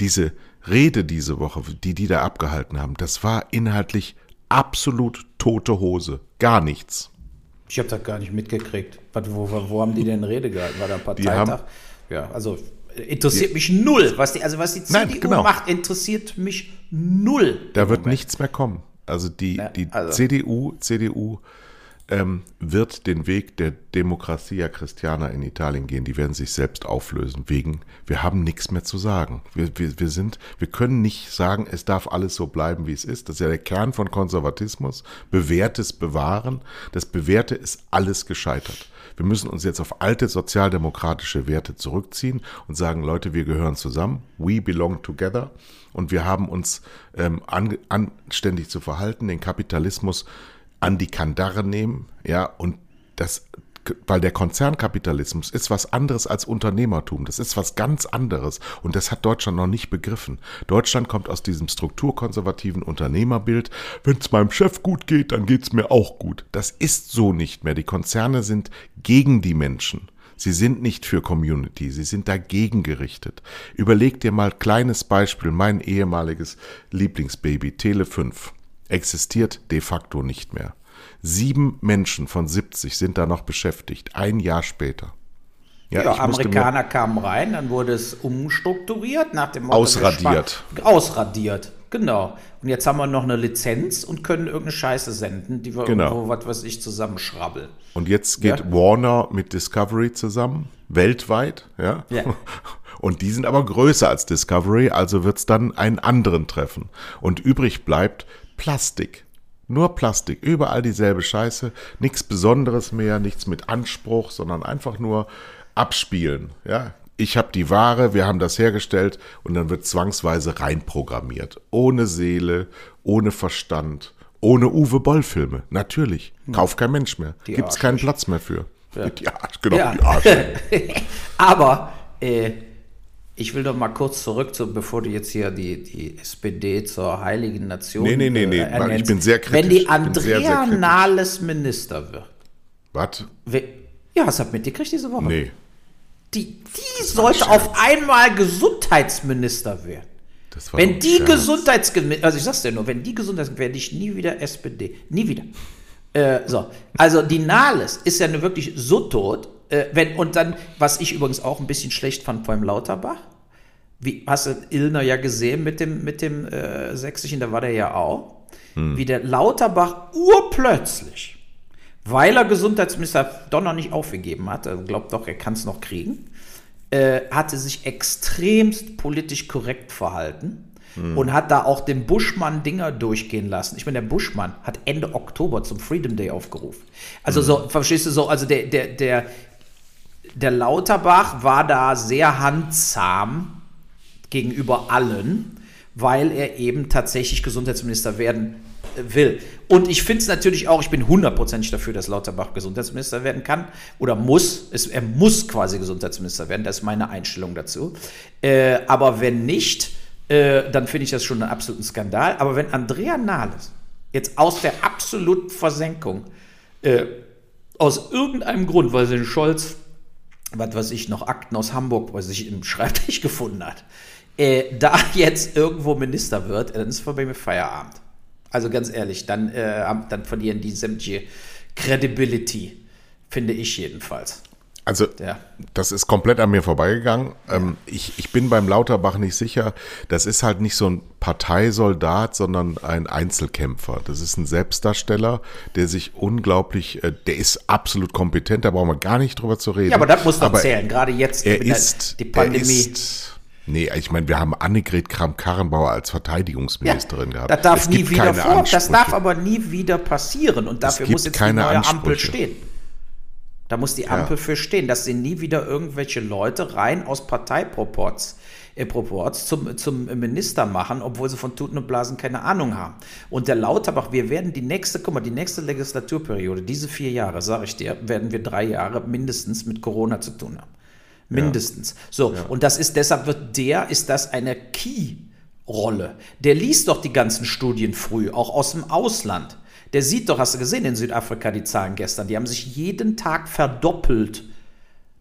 Diese Rede diese Woche, die die da abgehalten haben, das war inhaltlich absolut tote Hose. Gar nichts. Ich habe das gar nicht mitgekriegt. Wo, wo, wo, haben die denn Rede gehalten? War da ein Parteitag? Ja, also interessiert die, mich null. Was die, also was die CDU nein, genau. macht, interessiert mich null. Da wird Moment. nichts mehr kommen. Also die, ja, die also. CDU, CDU ähm, wird den Weg der Demokratia Christiana in Italien gehen. Die werden sich selbst auflösen, wegen, wir haben nichts mehr zu sagen. Wir, wir, wir sind, wir können nicht sagen, es darf alles so bleiben, wie es ist. Das ist ja der Kern von Konservatismus. Bewährtes bewahren. Das Bewährte ist alles gescheitert. Wir müssen uns jetzt auf alte sozialdemokratische Werte zurückziehen und sagen, Leute, wir gehören zusammen. We belong together. Und wir haben uns ähm, an, anständig zu verhalten, den Kapitalismus an die Kandare nehmen, ja, und das, weil der Konzernkapitalismus ist was anderes als Unternehmertum. Das ist was ganz anderes. Und das hat Deutschland noch nicht begriffen. Deutschland kommt aus diesem strukturkonservativen Unternehmerbild. Wenn es meinem Chef gut geht, dann geht es mir auch gut. Das ist so nicht mehr. Die Konzerne sind gegen die Menschen. Sie sind nicht für Community, sie sind dagegen gerichtet. Überleg dir mal kleines Beispiel, mein ehemaliges Lieblingsbaby, Tele 5 existiert de facto nicht mehr. Sieben Menschen von 70 sind da noch beschäftigt, ein Jahr später. Ja, ja Amerikaner kamen rein, dann wurde es umstrukturiert nach dem Motto, Ausradiert. Ausradiert, genau. Und jetzt haben wir noch eine Lizenz und können irgendeine Scheiße senden, die wir genau. irgendwo, was weiß ich, zusammenschrabbeln. Und jetzt geht ja? Warner mit Discovery zusammen, weltweit, ja. ja. Und die sind aber größer als Discovery, also wird es dann einen anderen treffen. Und übrig bleibt Plastik. Nur Plastik, überall dieselbe Scheiße, nichts Besonderes mehr, nichts mit Anspruch, sondern einfach nur abspielen, ja. ich habe die Ware, wir haben das hergestellt und dann wird zwangsweise reinprogrammiert. Ohne Seele, ohne Verstand, ohne Uwe Boll-Filme. Natürlich. Kauft kein Mensch mehr. Gibt es keinen Platz mehr für. Ja. Die Arsch, genau, Ja. die Arsch. Aber äh, ich will doch mal kurz zurück, zu, bevor du jetzt hier die, die SPD zur heiligen Nation. Nee, nee, nee, nee, äh, ich bin sehr kritisch. Wenn die bin sehr, sehr Andrea. Nahles Minister wird. Was? Ja, hast du das mitgekriegt diese Woche? Nee. Die, die sollte auf einmal Gesundheitsminister werden. Das war Wenn die. Gesundheitsminister, also ich sag's dir nur, wenn die Gesundheitsminister, werde ich nie wieder SPD. Nie wieder. Äh, so, also die Nahles ist ja nur wirklich so tot, äh, wenn, und dann, was ich übrigens auch ein bisschen schlecht fand beim Lauterbach, wie, hast du Illner ja gesehen mit dem, mit dem äh, Sächsischen, da war der ja auch, wie der Lauterbach urplötzlich, weil er Gesundheitsminister doch noch nicht aufgegeben hat, also glaubt doch, er kann es noch kriegen, äh, hatte sich extremst politisch korrekt verhalten und hat da auch den Buschmann Dinger durchgehen lassen. Ich meine, der Buschmann hat Ende Oktober zum Freedom Day aufgerufen. Also so, verstehst du so, also der, der, der, der Lauterbach war da sehr handsam gegenüber allen, weil er eben tatsächlich Gesundheitsminister werden äh, will. Und ich finde es natürlich auch, ich bin hundertprozentig dafür, dass Lauterbach Gesundheitsminister werden kann oder muss. Es, er muss quasi Gesundheitsminister werden, das ist meine Einstellung dazu. Äh, aber wenn nicht, äh, dann finde ich das schon einen absoluten Skandal. Aber wenn Andrea Nahles jetzt aus der absoluten Versenkung äh, aus irgendeinem Grund, weil sie den Scholz, was weiß ich, noch Akten aus Hamburg, was sich im Schreibtisch gefunden hat, äh, da jetzt irgendwo Minister wird, dann ist vorbei mit Feierabend. Also ganz ehrlich, dann, äh, dann verlieren die sämtliche Credibility, finde ich jedenfalls. Also, Ja. das ist komplett an mir vorbeigegangen. Ähm, ich, ich bin beim Lauterbach nicht sicher. Das ist halt nicht so ein Parteisoldat, sondern ein Einzelkämpfer. Das ist ein Selbstdarsteller, der sich unglaublich, äh, der ist absolut kompetent, da brauchen wir gar nicht drüber zu reden. Ja, aber das muss doch Aber zählen, gerade jetzt Er der- ist, die Pandemie. Er ist, nee, ich meine, wir haben Annegret Kramp-Karrenbauer als Verteidigungsministerin gehabt. Das darf Es nie wieder vor, das Ansprüche. darf aber nie wieder passieren und dafür muss jetzt keine die neue Ampel stehen. Da muss die Ampel für stehen, dass sie nie wieder irgendwelche Leute rein aus Parteiproports äh, Proports zum, zum Minister machen, obwohl sie von Tuten und Blasen keine Ahnung haben. Und der Lauterbach, wir werden die nächste, guck mal, die nächste Legislaturperiode, diese vier Jahre, sage ich dir, werden wir drei Jahre mindestens mit Corona zu tun haben. Mindestens. So, und das ist, deshalb wird der, ist das eine Key-Rolle. Der liest doch die ganzen Studien früh, auch aus dem Ausland. Der sieht doch, hast du gesehen in Südafrika die Zahlen gestern, die haben sich jeden Tag verdoppelt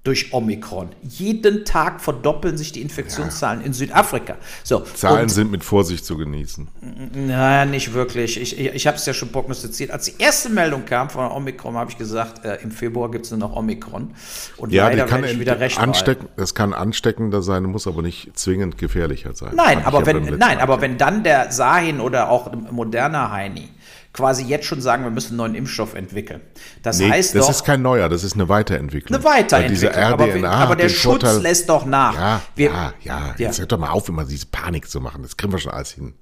durch Omikron. Jeden Tag verdoppeln sich die Infektionszahlen in Südafrika. So, Zahlen sind mit Vorsicht zu genießen. Naja, nicht wirklich. Ich, ich, ich habe es ja schon prognostiziert. Als die erste Meldung kam von Omikron, habe ich gesagt, äh, im Februar gibt es nur noch Omikron. Und Ja, leider kann ich wieder recht anstecken, das kann ansteckender sein, muss aber nicht zwingend gefährlicher sein. Nein, aber ja wenn, nein, Mal aber wenn dann der Sahin oder auch moderner Heini quasi jetzt schon sagen, wir müssen einen neuen Impfstoff entwickeln. Das Nee, heißt das doch ist kein neuer, das ist eine Weiterentwicklung. eine Weiterentwicklung. Aber, wir- aber der Schutz Vorteil- lässt doch nach. Ja, Wir- ja, ja, Ja. Jetzt hört doch mal auf, immer diese Panik zu machen. Das kriegen wir schon alles hin.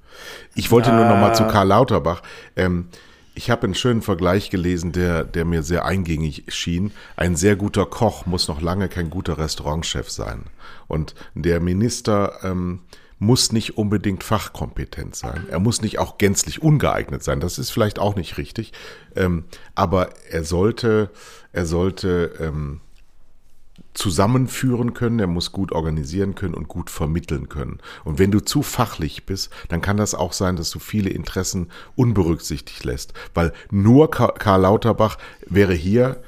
Ich wollte nur noch mal zu Karl Lauterbach. Ähm, ich habe einen schönen Vergleich gelesen, der, der mir sehr eingängig schien. Ein sehr guter Koch muss noch lange kein guter Restaurantchef sein. Und der Minister ähm, muss nicht unbedingt fachkompetent sein. Er muss nicht auch gänzlich ungeeignet sein. Das ist vielleicht auch nicht richtig. Ähm, aber er sollte, er sollte ähm, zusammenführen können, er muss gut organisieren können und gut vermitteln können. Und wenn du zu fachlich bist, dann kann das auch sein, dass du viele Interessen unberücksichtigt lässt. Weil nur Ka- Karl Lauterbach wäre hier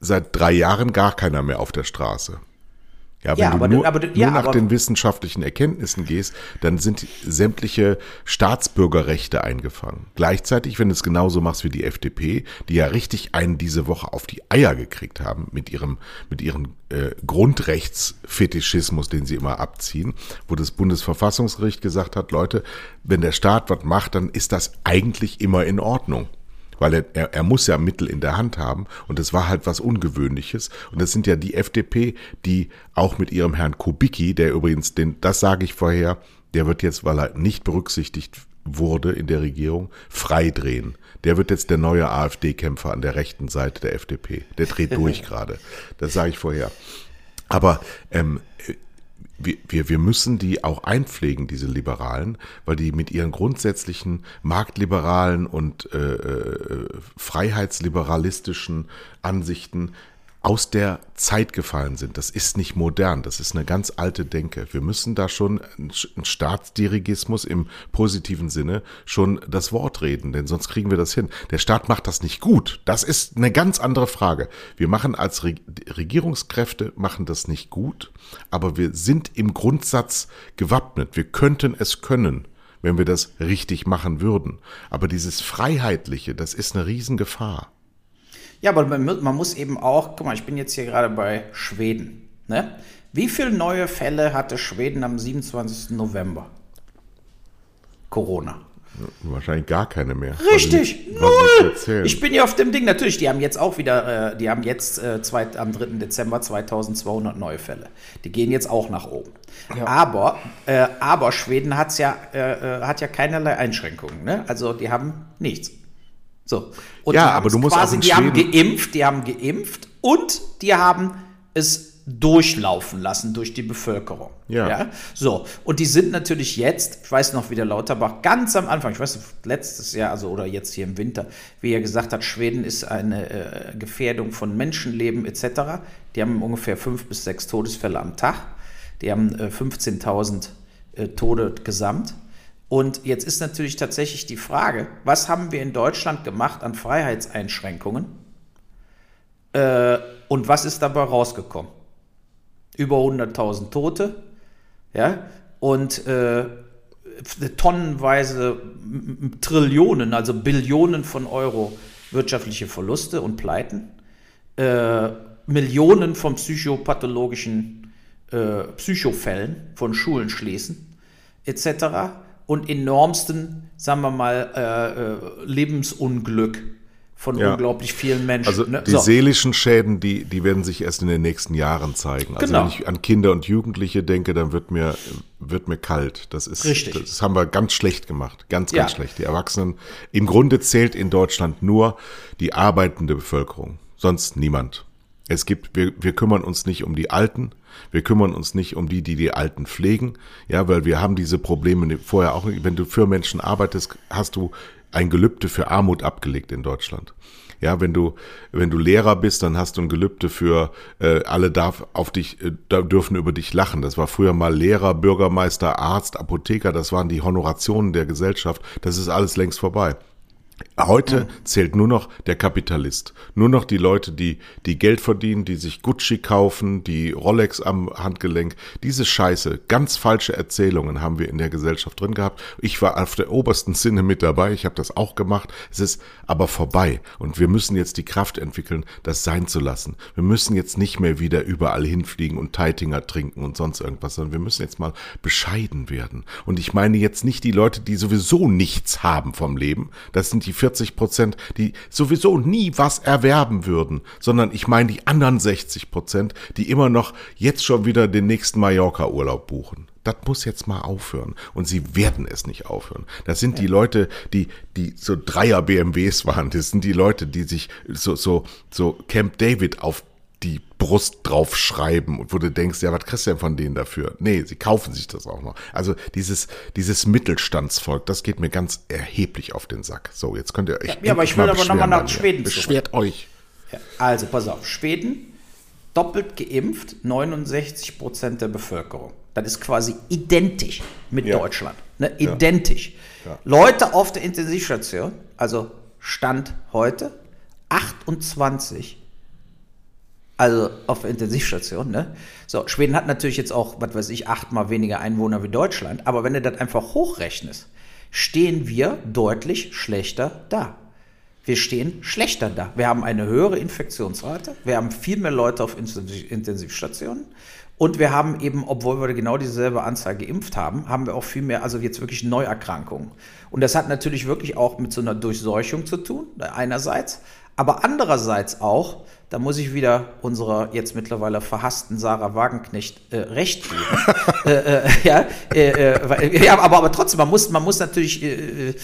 seit drei Jahren gar keiner mehr auf der Straße. Ja, wenn Ja, du aber nur, aber nur ja, nach den wissenschaftlichen Erkenntnissen gehst, dann sind sämtliche Staatsbürgerrechte eingefangen. Gleichzeitig, wenn du es genauso machst wie die FDP, die ja richtig einen diese Woche auf die Eier gekriegt haben mit ihrem, mit ihrem äh, Grundrechtsfetischismus, den sie immer abziehen, wo das Bundesverfassungsgericht gesagt hat, Leute, wenn der Staat was macht, dann ist das eigentlich immer in Ordnung weil er, er, er muss ja Mittel in der Hand haben und das war halt was Ungewöhnliches und das sind ja die FDP, die auch mit ihrem Herrn Kubicki, der übrigens, den, das sage ich vorher, der wird jetzt, weil er nicht berücksichtigt wurde in der Regierung, freidrehen. Der wird jetzt der neue AfD-Kämpfer an der rechten Seite der FDP. Der dreht durch gerade. Das sage ich vorher. Aber ähm, wir, wir, wir müssen die auch einpflegen, diese Liberalen, weil die mit ihren grundsätzlichen marktliberalen und äh, äh, freiheitsliberalistischen Ansichten aus der Zeit gefallen sind. Das ist nicht modern, das ist eine ganz alte Denke. Wir müssen da schon ein Staatsdirigismus im positiven Sinne schon das Wort reden, denn sonst kriegen wir das hin. Der Staat macht das nicht gut. Das ist eine ganz andere Frage. Wir machen als Regierungskräfte machen das nicht gut, aber wir sind im Grundsatz gewappnet. Wir könnten es können wenn wir das richtig machen würden. Aber dieses Freiheitliche, das ist eine Riesengefahr. Ja, aber man, man, muss eben auch, guck mal, ich bin jetzt hier gerade bei Schweden. Ne? Wie viele neue Fälle hatte Schweden am 27. November? Corona. Wahrscheinlich gar keine mehr. Richtig, null. Ich, ich, bin ja auf dem Ding. Natürlich, die haben jetzt auch wieder, äh, die haben jetzt äh, zwei, am 3. Dezember 2200 neue Fälle. Die gehen jetzt auch nach oben. Ja. Aber, äh, aber Schweden hat's ja, äh, äh, hat ja keinerlei Einschränkungen. Ne? Also die haben nichts. So. Und ja, aber du musst quasi, die haben geimpft, die haben geimpft und die haben es durchlaufen lassen durch die Bevölkerung. Ja. ja. So. Und die sind natürlich jetzt, ich weiß noch, wie der Lauterbach ganz am Anfang, ich weiß nicht, letztes Jahr, also oder jetzt hier im Winter, wie er gesagt hat, Schweden ist eine äh, Gefährdung von Menschenleben etc. Die haben ungefähr fünf bis sechs Todesfälle am Tag. Die haben äh, 15.000 äh, Tode gesamt. Und jetzt ist natürlich tatsächlich die Frage, was haben wir in Deutschland gemacht an Freiheitseinschränkungen? Äh, und was ist dabei rausgekommen? Über 100.000 Tote, ja, und äh, tonnenweise Trillionen, also Billionen von Euro wirtschaftliche Verluste und Pleiten, äh, Millionen von psychopathologischen äh, Psychofällen von Schulen schließen, etc und enormsten, sagen wir mal, äh, äh, Lebensunglück von ja. unglaublich vielen Menschen. Also ne? die so. seelischen Schäden, die, die werden sich erst in den nächsten Jahren zeigen. Also genau. wenn ich an Kinder und Jugendliche denke, dann wird mir, wird mir kalt. Das ist, Richtig. das haben wir ganz schlecht gemacht. Ganz, ganz ja. schlecht. Die Erwachsenen, im Grunde zählt in Deutschland nur die arbeitende Bevölkerung. Sonst niemand. Es gibt, wir, wir kümmern uns nicht um die Alten, wir kümmern uns nicht um die, die die Alten pflegen, ja, weil wir haben diese Probleme vorher auch, wenn du für Menschen arbeitest, hast du ein Gelübde für Armut abgelegt in Deutschland. Ja, wenn du wenn du Lehrer bist, dann hast du ein Gelübde für äh, alle darf auf dich äh, dürfen über dich lachen. Das war früher mal Lehrer, Bürgermeister, Arzt, Apotheker. Das waren die Honorationen der Gesellschaft. Das ist alles längst vorbei. Heute zählt nur noch der Kapitalist. Nur noch die Leute, die, die Geld verdienen, die sich Gucci kaufen, die Rolex am Handgelenk. Diese Scheiße, ganz falsche Erzählungen haben wir in der Gesellschaft drin gehabt. Ich war auf der obersten Sinne mit dabei. Ich habe das auch gemacht. Es ist aber vorbei. Und wir müssen jetzt die Kraft entwickeln, das sein zu lassen. Wir müssen jetzt nicht mehr wieder überall hinfliegen und Teitinger trinken und sonst irgendwas, sondern wir müssen jetzt mal bescheiden werden. Und ich meine jetzt nicht die Leute, die sowieso nichts haben vom Leben. Das sind die 40 Prozent, die sowieso nie was erwerben würden, sondern ich meine die anderen 60 Prozent, die immer noch jetzt schon wieder den nächsten Mallorca-Urlaub buchen. Das muss jetzt mal aufhören. Und sie werden es nicht aufhören. Das sind die Leute, die, die so Dreier BMWs waren. Das sind die Leute, die sich so, so, so Camp David auf die Brust draufschreiben und wo du denkst, ja, was kriegst du denn von denen dafür? Nee, sie kaufen sich das auch noch. Also dieses, dieses Mittelstandsvolk, das geht mir ganz erheblich auf den Sack. So, jetzt könnt ihr euch. Ja, ja aber ich will aber nochmal nach Schweden Beschwert zurück. euch. Ja, also, pass auf, Schweden, doppelt geimpft, 69 Prozent der Bevölkerung. Das ist quasi identisch mit ja. Deutschland. Ne? Identisch. Leute auf der Intensivstation, also Stand heute, 28 also auf Intensivstation, ne? So, Schweden hat natürlich jetzt auch, was weiß ich, achtmal weniger Einwohner wie Deutschland, aber wenn du das einfach hochrechnest, stehen wir deutlich schlechter da. Wir stehen schlechter da. Wir haben eine höhere Infektionsrate, wir haben viel mehr Leute auf Intensivstationen und wir haben eben, obwohl wir genau dieselbe Anzahl geimpft haben, haben wir auch viel mehr, also jetzt wirklich Neuerkrankungen. Und das hat natürlich wirklich auch mit so einer Durchseuchung zu tun, einerseits, aber andererseits auch, da muss ich wieder unserer jetzt mittlerweile verhassten Sarah Wagenknecht äh, recht geben. äh, äh, ja, äh, äh, ja, aber, aber trotzdem, man muss, man muss natürlich äh,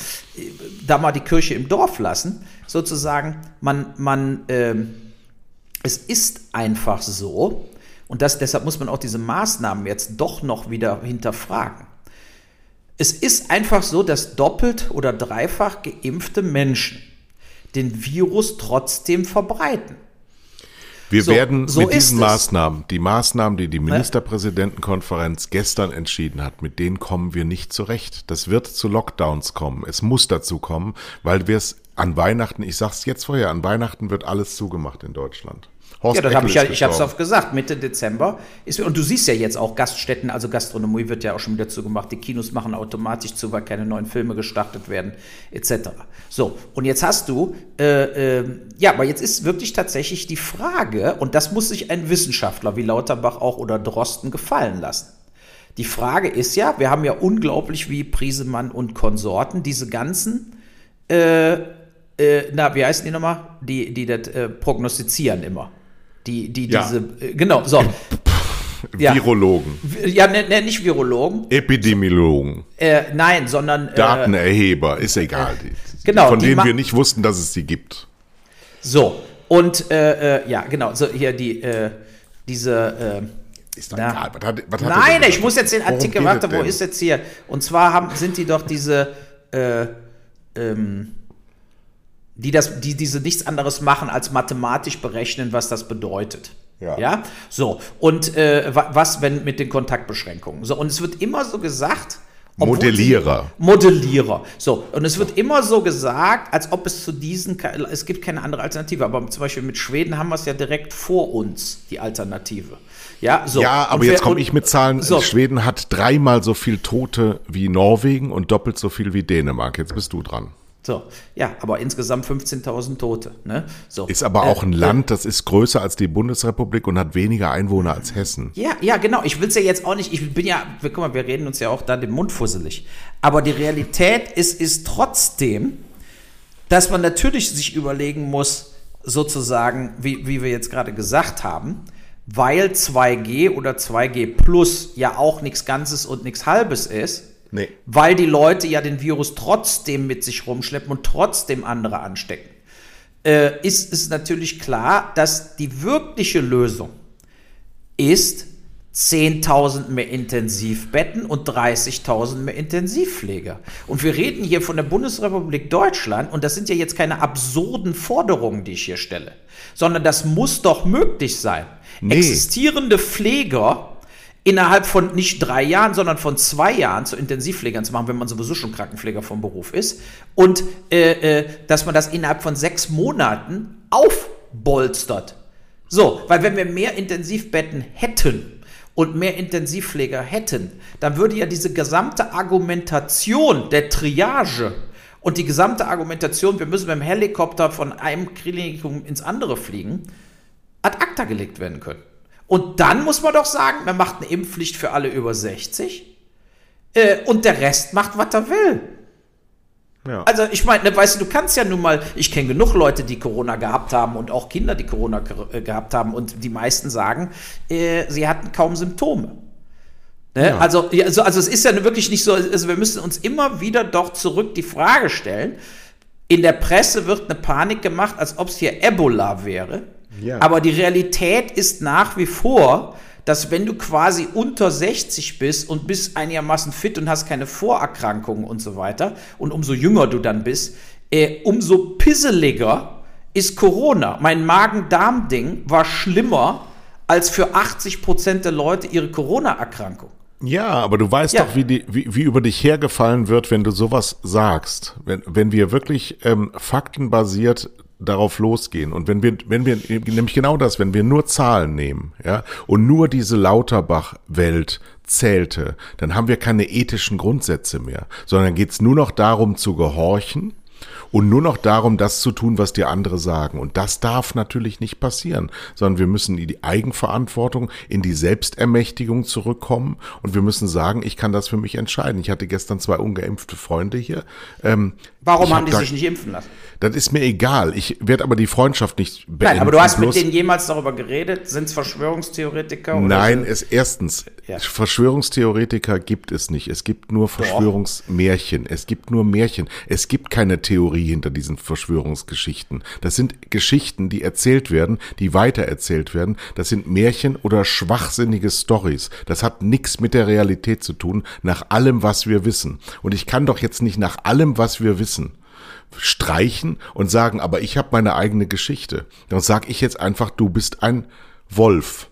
da mal die Kirche im Dorf lassen, sozusagen. Man, man, ähm, es ist einfach so, Und das, deshalb muss man auch diese Maßnahmen jetzt doch noch wieder hinterfragen. Es ist einfach so, dass doppelt oder dreifach geimpfte Menschen den Virus trotzdem verbreiten. Wir So, werden so mit diesen es. Maßnahmen, die Maßnahmen, die die Ministerpräsidentenkonferenz gestern entschieden hat, mit denen kommen wir nicht zurecht. Das wird zu Lockdowns kommen. Es muss dazu kommen, weil wir es an Weihnachten, ich sag's jetzt vorher, an Weihnachten wird alles zugemacht in Deutschland. Horst Ja, das habe ich ja, ich habe es auch gesagt, Mitte Dezember ist und du siehst ja jetzt auch Gaststätten, also Gastronomie wird ja auch schon wieder zugemacht, die Kinos machen automatisch zu, weil keine neuen Filme gestartet werden, etc. So, und jetzt hast du, äh, äh, ja, aber jetzt ist wirklich tatsächlich die Frage, und das muss sich ein Wissenschaftler wie Lauterbach auch oder Drosten gefallen lassen. Die Frage ist ja, wir haben ja unglaublich wie Priesemann und Konsorten diese ganzen äh, äh, na, wie heißen die nochmal? Die, die das äh, prognostizieren immer. Die, die Ja. diese, äh, genau, so. Ja. Virologen, Ja, ne, ne, nicht Virologen, Epidemiologen, äh, nein, sondern äh, Datenerheber, ist egal. Die, genau, Von denen wir nicht wussten, dass es sie gibt. so. Und äh, äh, ja, genau, so hier die, äh, diese, äh, Ist doch egal. Was hat, was Nein, ich muss jetzt den Artikel, warte, wo ist jetzt hier? Und zwar haben, sind die doch diese, äh, ähm, die, das, die diese nichts anderes machen, als mathematisch berechnen, was das bedeutet. Ja. So, und äh, wa- was, wenn mit den Kontaktbeschränkungen? So, und es wird immer so gesagt. obwohl Modellierer. Sie, Modellierer. So, und es wird immer so gesagt, als ob es zu diesen, es gibt keine andere Alternative. Aber zum Beispiel mit Schweden haben wir es ja direkt vor uns, die Alternative. Ja, so. Ja, aber wer- jetzt komme ich mit Zahlen. So. Schweden hat dreimal so viel Tote wie Norwegen und doppelt so viel wie Dänemark. Jetzt bist du dran. So, ja, aber insgesamt 15.000 Tote. Ne? So. Ist aber auch ein Land, das ist größer als die Bundesrepublik und hat weniger Einwohner als Hessen. Ja, ja, genau. Ich will es ja jetzt auch nicht. Ich bin ja, wir- guck mal, wir reden uns ja auch da den Mund fusselig. Aber die Realität ist, ist trotzdem, dass man natürlich sich überlegen muss, sozusagen, wie, wie wir jetzt gerade gesagt haben, weil 2G oder 2G Plus ja auch nichts Ganzes und nichts Halbes ist, Nee. weil die Leute ja den Virus trotzdem mit sich rumschleppen und trotzdem andere anstecken, äh, ist es natürlich klar, dass die wirkliche Lösung ist 10.000 mehr Intensivbetten und 30.000 mehr Intensivpfleger. Und wir reden hier von der Bundesrepublik Deutschland und das sind ja jetzt keine absurden Forderungen, die ich hier stelle, sondern das muss doch möglich sein. Nee. Existierende Pfleger innerhalb von nicht drei Jahren, sondern von zwei Jahren zu Intensivpflegern zu machen, wenn man sowieso schon Krankenpfleger vom Beruf ist. Und äh, äh, dass man das innerhalb von sechs Monaten aufbolstert. So, weil wenn wir mehr Intensivbetten hätten und mehr Intensivpfleger hätten, dann würde ja diese gesamte Argumentation der Triage und die gesamte Argumentation, wir müssen mit dem Helikopter von einem Klinikum ins andere fliegen, ad acta gelegt werden können. Und dann muss man doch sagen, man macht eine Impfpflicht für alle über 60 äh, und der Rest macht, was er will. Ja. Also ich meine, ne, weißt du, du kannst ja nun mal, ich kenne genug Leute, die Corona gehabt haben und auch Kinder, die Corona ge äh, gehabt haben und die meisten sagen, äh, sie hatten kaum Symptome. Ne? Ja. Also, also, also es ist ja wirklich nicht so, also wir müssen uns immer wieder doch zurück die Frage stellen, in der Presse wird eine Panik gemacht, als ob es hier Ebola wäre. Ja. Aber die Realität ist nach wie vor, dass wenn du quasi unter 60 bist und bist einigermaßen fit und hast keine Vorerkrankungen und so weiter, und umso jünger du dann bist, äh, umso pisseliger ist Corona. Mein Magen-Darm-Ding war schlimmer als für 80 Prozent der Leute ihre Corona-Erkrankung. Ja, aber du weißt Ja. doch, wie, die, wie, wie über dich hergefallen wird, wenn du sowas sagst. Wenn, wenn wir wirklich ähm, faktenbasiert darauf losgehen und wenn wir, wenn wir, nämlich genau das, wenn wir nur Zahlen nehmen, ja, und nur diese Lauterbach-Welt zählte, dann haben wir keine ethischen Grundsätze mehr, sondern geht's nur noch darum zu gehorchen und nur noch darum, das zu tun, was dir andere sagen. Und das darf natürlich nicht passieren, sondern wir müssen in die Eigenverantwortung, in die Selbstermächtigung zurückkommen und wir müssen sagen, ich kann das für mich entscheiden. Ich hatte gestern zwei ungeimpfte Freunde hier. Ähm, Warum ich haben hab die sich nicht impfen lassen? Das ist mir egal. Ich werde aber die Freundschaft nicht beenden. Nein, aber du hast mit denen jemals darüber geredet? Sind es Verschwörungstheoretiker? oder Nein, es erstens, Ja. Verschwörungstheoretiker gibt es nicht. Es gibt nur Verschwörungsmärchen. Es gibt nur Märchen. Es gibt keine. Theorie hinter diesen Verschwörungsgeschichten. Das sind Geschichten, die erzählt werden, die weitererzählt werden. Das sind Märchen oder schwachsinnige Stories. Das hat nichts mit der Realität zu tun, nach allem, was wir wissen. Und ich kann doch jetzt nicht nach allem, was wir wissen, streichen und sagen, aber ich habe meine eigene Geschichte. Dann sage ich jetzt einfach, du bist ein Wolf.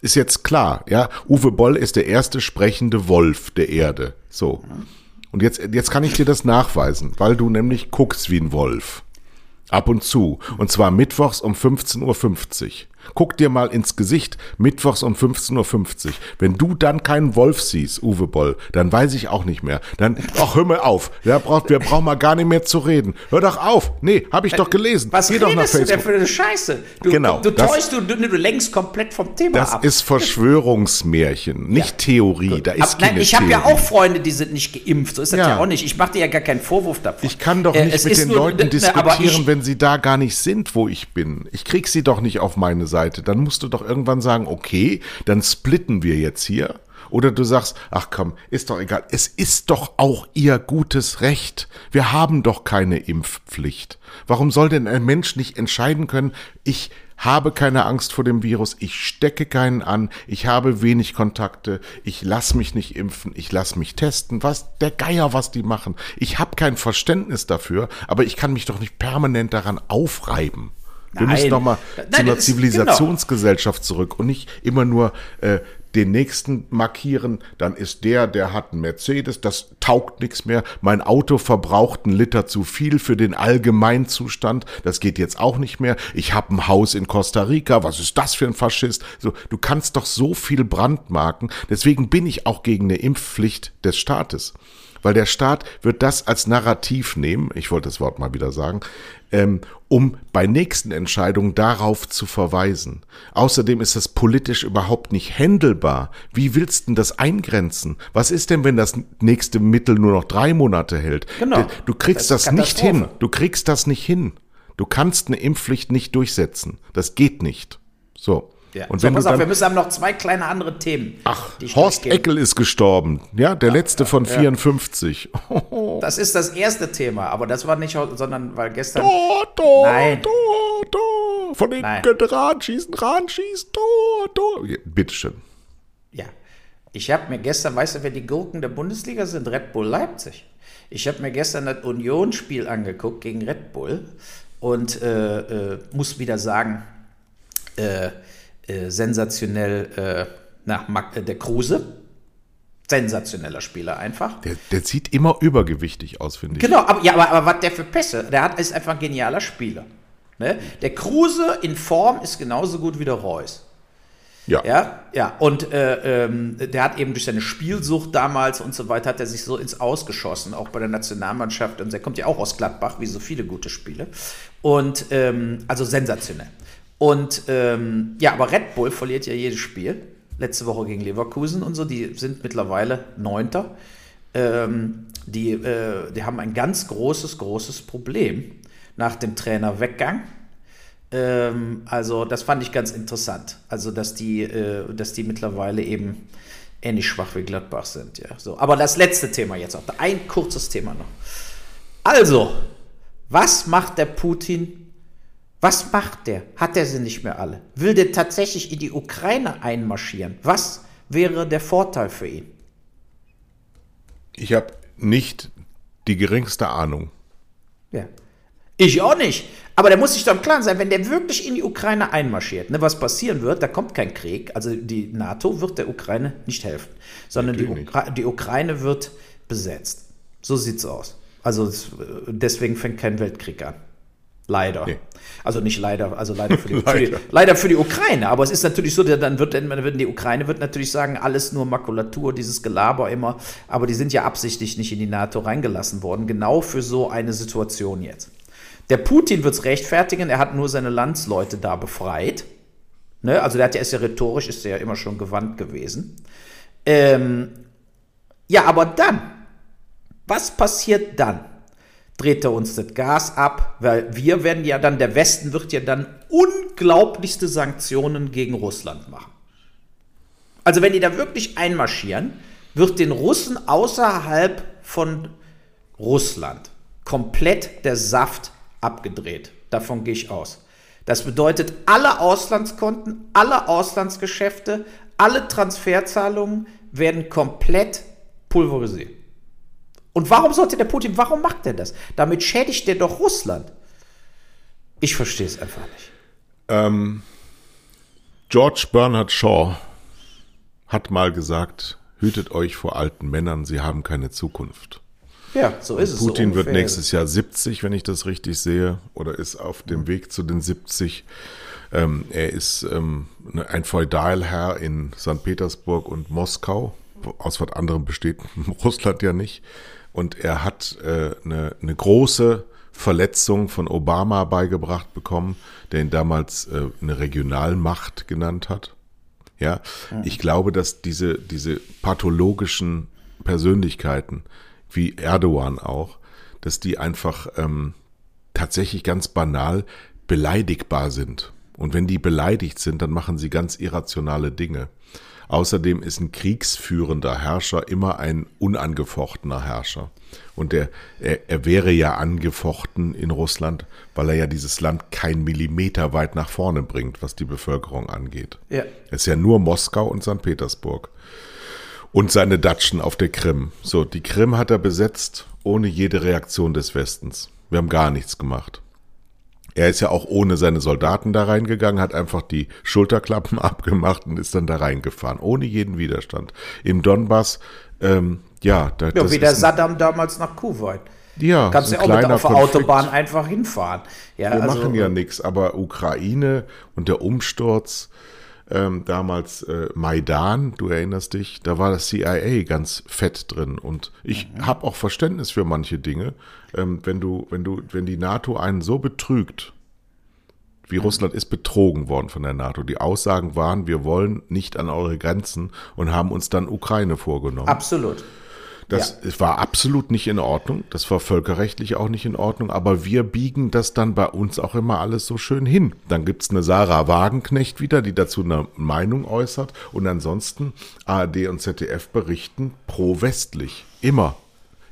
Ist jetzt klar, ja. Uwe Boll ist der erste sprechende Wolf der Erde. So. Und jetzt, jetzt kann ich dir das nachweisen, weil du nämlich guckst wie ein Wolf. Ab und zu. Und zwar mittwochs um 15.50 Uhr. Guck dir mal ins Gesicht, mittwochs um 15.50 Uhr. Wenn du dann keinen Wolf siehst, Uwe Boll, dann weiß ich auch nicht mehr. Dann, ach, hör mal auf. Ja, braucht, wir brauchen mal gar nicht mehr zu reden. Hör doch auf. Nee, hab ich doch gelesen. Was Geh doch nach redest du denn Facebook. für eine Scheiße? Du, Genau, Du, du das- täuschst, du, du, lenkst komplett vom Thema Das ab. ist Verschwörungsmärchen, nicht Theorie. Da ist Ab, nein, keine ich habe ja auch Freunde, die sind nicht geimpft. So ist das ja, Ja. auch nicht. Ich mache dir ja gar keinen Vorwurf davon. Ich kann doch Äh, nicht es mit den nur- Leuten ne, aber diskutieren, ich- wenn sie da gar nicht sind, wo ich bin. Ich krieg sie doch nicht auf meine Seite. Dann musst du doch irgendwann sagen, okay, dann splitten wir jetzt hier. Oder du sagst, ach komm, ist doch egal. Es ist doch auch ihr gutes Recht. Wir haben doch keine Impfpflicht. Warum soll denn ein Mensch nicht entscheiden können, ich habe keine Angst vor dem Virus, ich stecke keinen an, ich habe wenig Kontakte, ich lass mich nicht impfen, ich lass mich testen, was der Geier, was die machen. Ich habe kein Verständnis dafür, aber ich kann mich doch nicht permanent daran aufreiben. Wir Nein. müssen doch mal Nein, zu einer genau. Zivilisationsgesellschaft zurück und nicht immer nur äh, den nächsten markieren, dann ist der, der hat einen Mercedes, das taugt nichts mehr. Mein Auto verbraucht einen Liter zu viel für den Allgemeinzustand, das geht jetzt auch nicht mehr. Ich habe ein Haus in Costa Rica, was ist das für ein Faschist? So, du kannst doch so viel brandmarken. Deswegen bin ich auch gegen eine Impfpflicht des Staates. Weil der Staat wird das als Narrativ nehmen, ich wollte das Wort mal wieder sagen, ähm, um bei nächsten Entscheidungen darauf zu verweisen. Außerdem ist das politisch überhaupt nicht händelbar. Wie willst du denn das eingrenzen? Was ist denn, wenn das nächste Mittel nur noch drei Monate hält? Genau. Du kriegst Das das, nicht hin. Du kriegst das nicht hin. Du kannst eine Impfpflicht nicht durchsetzen. Das geht nicht. So. Ja. Und so, pass auf, wir müssen haben noch zwei kleine andere Themen. ach, Horst. Eckel ist gestorben. Ja, der letzte von 54. Das ist das erste Thema, aber das war nicht, sondern weil gestern. Tor, Tor, Nein. Tor, Tor. Von den. Ran schießen, ran schießen, Tor, Tor. Ja, bitteschön. Ja. Ich habe mir gestern, weißt du, wer die Gurken der Bundesliga sind? Red Bull Leipzig. Ich habe mir gestern das Union-Spiel angeguckt gegen Red Bull und äh, äh, muss wieder sagen, äh, äh, sensationell, äh, na, äh, der Kruse. Sensationeller Spieler einfach. Der, der sieht immer übergewichtig aus, finde ich. Genau, aber, ja, aber, aber was der für Pässe, der hat, ist einfach ein genialer Spieler. Ne? Der Kruse in Form ist genauso gut wie der Reus. Ja. Ja, ja. Und äh, ähm, der hat eben durch seine Spielsucht damals und so weiter, hat er sich so ins Ausgeschossen, auch bei der Nationalmannschaft. Und der kommt ja auch aus Gladbach, wie so viele gute Spiele. Und ähm, also sensationell. Und ähm, ja, aber Red Bull verliert ja jedes Spiel. Letzte Woche gegen Leverkusen und so, die sind mittlerweile Neunter. Ähm, die, äh, die haben ein ganz großes, großes Problem nach dem Trainerweggang. Ähm, also das fand ich ganz interessant. Also dass die, äh, dass die mittlerweile eben ähnlich schwach wie Gladbach sind. Ja, so. Aber das letzte Thema jetzt auch. Ein kurzes Thema noch. Also, was macht der Putin? Was macht der? Hat er sie nicht mehr alle? Will der tatsächlich in die Ukraine einmarschieren? Was wäre der Vorteil für ihn? Ich habe nicht die geringste Ahnung. Ja. Ich auch nicht. Aber der muss sich doch im Klaren sein, wenn der wirklich in die Ukraine einmarschiert, ne, was passieren wird, da kommt kein Krieg. Also die NATO wird der Ukraine nicht helfen, sondern die, Ukra die Ukraine wird besetzt. So sieht's aus. Also es- deswegen fängt kein Weltkrieg an. Leider. Nee. Also nicht leider, also leider für, die, für die, Leider. leider für die Ukraine. Aber es ist natürlich so, dann wird, dann wird die Ukraine wird natürlich sagen, alles nur Makulatur, dieses Gelaber immer. Aber die sind ja absichtlich nicht in die NATO reingelassen worden, genau für so eine Situation jetzt. Der Putin wird es rechtfertigen, er hat nur seine Landsleute da befreit. Ne? Also der hat ja, ist ja rhetorisch, ist er ja immer schon gewandt gewesen. Ähm, ja, aber dann, was passiert dann? Dreht er uns das Gas ab? Weil wir werden ja dann, der Westen wird ja dann unglaublichste Sanktionen gegen Russland machen. Also wenn die da wirklich einmarschieren, wird den Russen außerhalb von Russland komplett der Saft abgedreht. Davon gehe ich aus. Das bedeutet, alle Auslandskonten, alle Auslandsgeschäfte, alle Transferzahlungen werden komplett pulverisiert. Und warum sollte der Putin, warum macht er das? Damit schädigt er doch Russland. Ich verstehe es einfach nicht. Ähm, George Bernard Shaw hat mal gesagt, hütet euch vor alten Männern, sie haben keine Zukunft. Ja, so ist es. Putin so wird nächstes Jahr 70, wenn ich das richtig sehe, oder ist auf dem Weg zu den 70. Ähm, er ist ähm, ne, ein Feudalherr in St. Petersburg und Moskau. Aus was anderem besteht Russland ja nicht. Und er hat äh, eine, eine große Verletzung von Obama beigebracht bekommen, der ihn damals äh, eine Regionalmacht genannt hat. Ja, ich glaube, dass diese, diese pathologischen Persönlichkeiten, wie Erdogan auch, dass die einfach ähm, tatsächlich ganz banal beleidigbar sind. Und wenn die beleidigt sind, dann machen sie ganz irrationale Dinge. Außerdem ist ein kriegsführender Herrscher immer ein unangefochtener Herrscher. Und er, er, er wäre ja angefochten in Russland, weil er ja dieses Land kein Millimeter weit nach vorne bringt, was die Bevölkerung angeht. Ja. Es ist ja nur Moskau und St. Petersburg. Und seine Datschen auf der Krim. So, die Krim hat er besetzt ohne jede Reaktion des Westens. Wir haben gar nichts gemacht. Er ist ja auch ohne seine Soldaten da reingegangen, hat einfach die Schulterklappen abgemacht und ist dann da reingefahren, ohne jeden Widerstand. Im Donbass, ähm, ja, da, ja wie der Saddam damals nach Kuwait. Ja, kannst ja auch mit auf der Autobahn einfach hinfahren. Ja, Wir also, machen ja nichts, aber Ukraine und der Umsturz, ähm, damals äh, Maidan, du erinnerst dich, da war das CIA ganz fett drin und ich mhm. habe auch Verständnis für manche Dinge, ähm, wenn du, wenn du, wenn die NATO einen so betrügt, wie mhm. Russland ist betrogen worden von der NATO. Die Aussagen waren, wir wollen nicht an eure Grenzen und haben uns dann Ukraine vorgenommen. Absolut. Das ja. war absolut nicht in Ordnung. Das war völkerrechtlich auch nicht in Ordnung. Aber wir biegen das dann bei uns auch immer alles so schön hin. Dann gibt's eine Sarah Wagenknecht wieder, die dazu eine Meinung äußert. Und ansonsten ARD und ZDF berichten pro-westlich. Immer.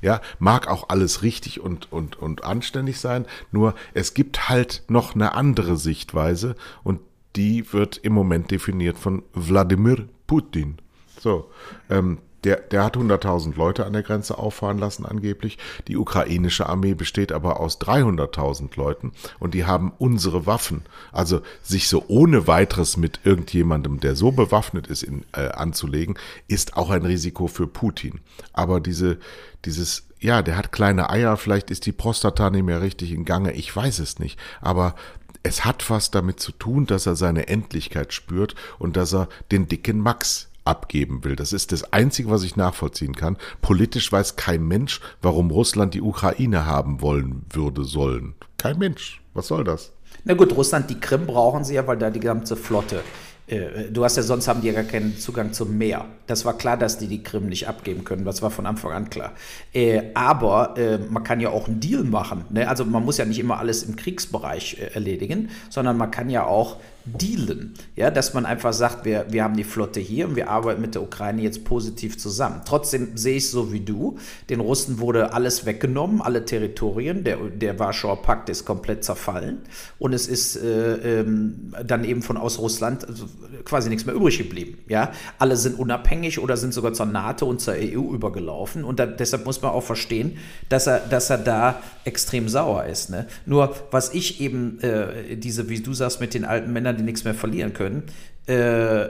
Ja, mag auch alles richtig und, und, und anständig sein. Nur es gibt halt noch eine andere Sichtweise und die wird im Moment definiert von Wladimir Putin. So, ähm, der, der hat 100.000 Leute an der Grenze auffahren lassen angeblich. Die ukrainische Armee besteht aber aus 300.000 Leuten und die haben unsere Waffen. Also sich so ohne weiteres mit irgendjemandem, der so bewaffnet ist, in, äh, anzulegen, ist auch ein Risiko für Putin. Aber diese, dieses, ja, der hat kleine Eier, vielleicht ist die Prostata nicht mehr richtig in Gange, ich weiß es nicht. Aber es hat was damit zu tun, dass er seine Endlichkeit spürt und dass er den dicken Max abgeben will. Das ist das Einzige, was ich nachvollziehen kann. Politisch weiß kein Mensch, warum Russland die Ukraine haben wollen würde, sollen. Kein Mensch. Was soll das? Na gut, Russland, die Krim brauchen sie ja, weil da die ganze Flotte äh, du hast ja sonst haben die ja gar keinen Zugang zum Meer. Das war klar, dass die die Krim nicht abgeben können. Das war von Anfang an klar. Äh, aber äh, man kann ja auch einen Deal machen. Ne? Also man muss ja nicht immer alles im Kriegsbereich erledigen, sondern man kann ja auch dealen. Ja, dass man einfach sagt, wir, wir haben die Flotte hier und wir arbeiten mit der Ukraine jetzt positiv zusammen. Trotzdem sehe ich so wie du. Den Russen wurde alles weggenommen, alle Territorien. Der, der Warschauer Pakt ist komplett zerfallen. Und es ist äh, ähm, dann eben von aus Russland also quasi nichts mehr übrig geblieben. Ja, alle sind unabhängig oder sind sogar zur NATO und zur EU übergelaufen. Und da, deshalb muss man auch verstehen, dass er, dass er da extrem sauer ist. Ne? Nur was ich eben, äh, diese, wie du sagst, mit den alten Männern, die nichts mehr verlieren können, äh,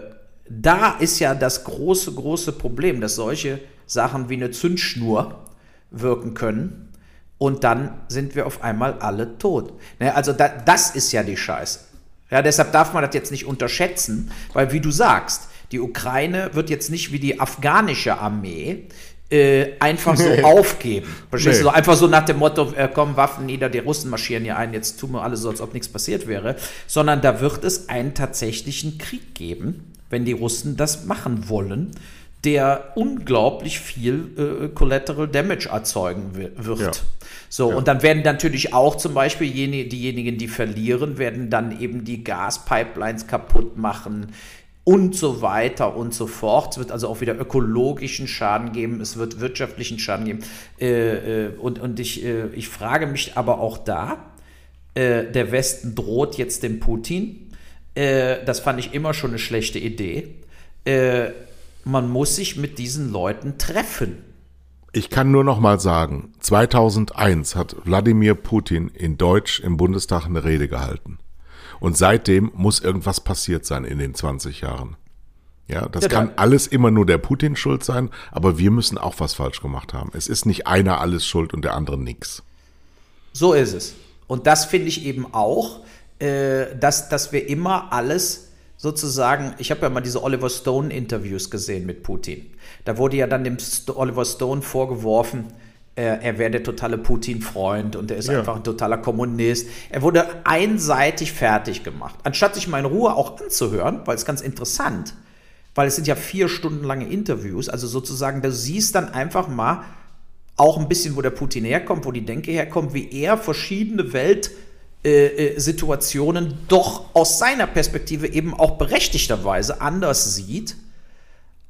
da ist ja das große, große Problem, dass solche Sachen wie eine Zündschnur wirken können und dann sind wir auf einmal alle tot. Ne, also da, das ist ja die Scheiße. Ja, deshalb darf man das jetzt nicht unterschätzen, weil wie du sagst, die Ukraine wird jetzt nicht wie die afghanische Armee äh, einfach so aufgeben. Verstehst nee. du? Einfach so nach dem Motto, äh, komm, Waffen nieder, die Russen marschieren hier ein, jetzt tun wir alles so, als ob nichts passiert wäre. Sondern da wird es einen tatsächlichen Krieg geben, wenn die Russen das machen wollen, der unglaublich viel äh, Collateral Damage erzeugen wird. Ja. So, ja. und dann werden natürlich auch zum Beispiel jene, diejenigen, die verlieren, werden dann eben die Gaspipelines kaputt machen, und so weiter und so fort. Es wird also auch wieder ökologischen Schaden geben, es wird wirtschaftlichen Schaden geben. Äh, äh, und und ich, äh, ich frage mich aber auch da, äh, der Westen droht jetzt dem Putin. Äh, das fand ich immer schon eine schlechte Idee. Äh, man muss sich mit diesen Leuten treffen. Ich kann nur noch mal sagen, 2001 hat Wladimir Putin in Deutsch im Bundestag eine Rede gehalten. Und seitdem muss irgendwas passiert sein in den 20 Jahren. Ja, das ja, kann alles immer nur der Putin schuld sein, aber wir müssen auch was falsch gemacht haben. Es ist nicht einer alles schuld und der andere nix. So ist es. Und das finde ich eben auch, äh, dass, dass wir immer alles sozusagen, ich habe ja mal diese Oliver Stone-Interviews gesehen mit Putin. Da wurde ja dann dem Oliver Stone vorgeworfen, er wäre der totale Putin-Freund und er ist ja. einfach ein totaler Kommunist. Er wurde einseitig fertig gemacht. Anstatt sich mal in Ruhe auch anzuhören, weil es ganz interessant, weil es sind ja vier Stunden lange Interviews, also sozusagen, du siehst dann einfach mal auch ein bisschen, wo der Putin herkommt, wo die Denke herkommt, wie er verschiedene Weltsituationen äh, äh doch aus seiner Perspektive eben auch berechtigterweise anders sieht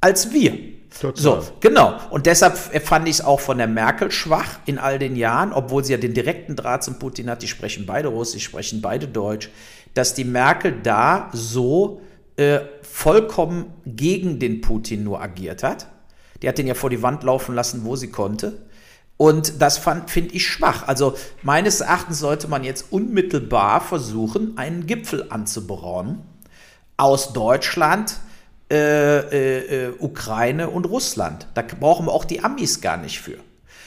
als wir. Total. So, genau. Und deshalb fand ich es auch von der Merkel schwach in all den Jahren, obwohl sie ja den direkten Draht zum Putin hat. Die sprechen beide Russisch, sprechen beide Deutsch, dass die Merkel da so äh, vollkommen gegen den Putin nur agiert hat. Die hat den ja vor die Wand laufen lassen, wo sie konnte. Und das finde ich schwach. Also meines Erachtens sollte man jetzt unmittelbar versuchen, einen Gipfel anzuberaumen aus Deutschland, äh, äh, äh, Ukraine und Russland. Da brauchen wir auch die Amis gar nicht für.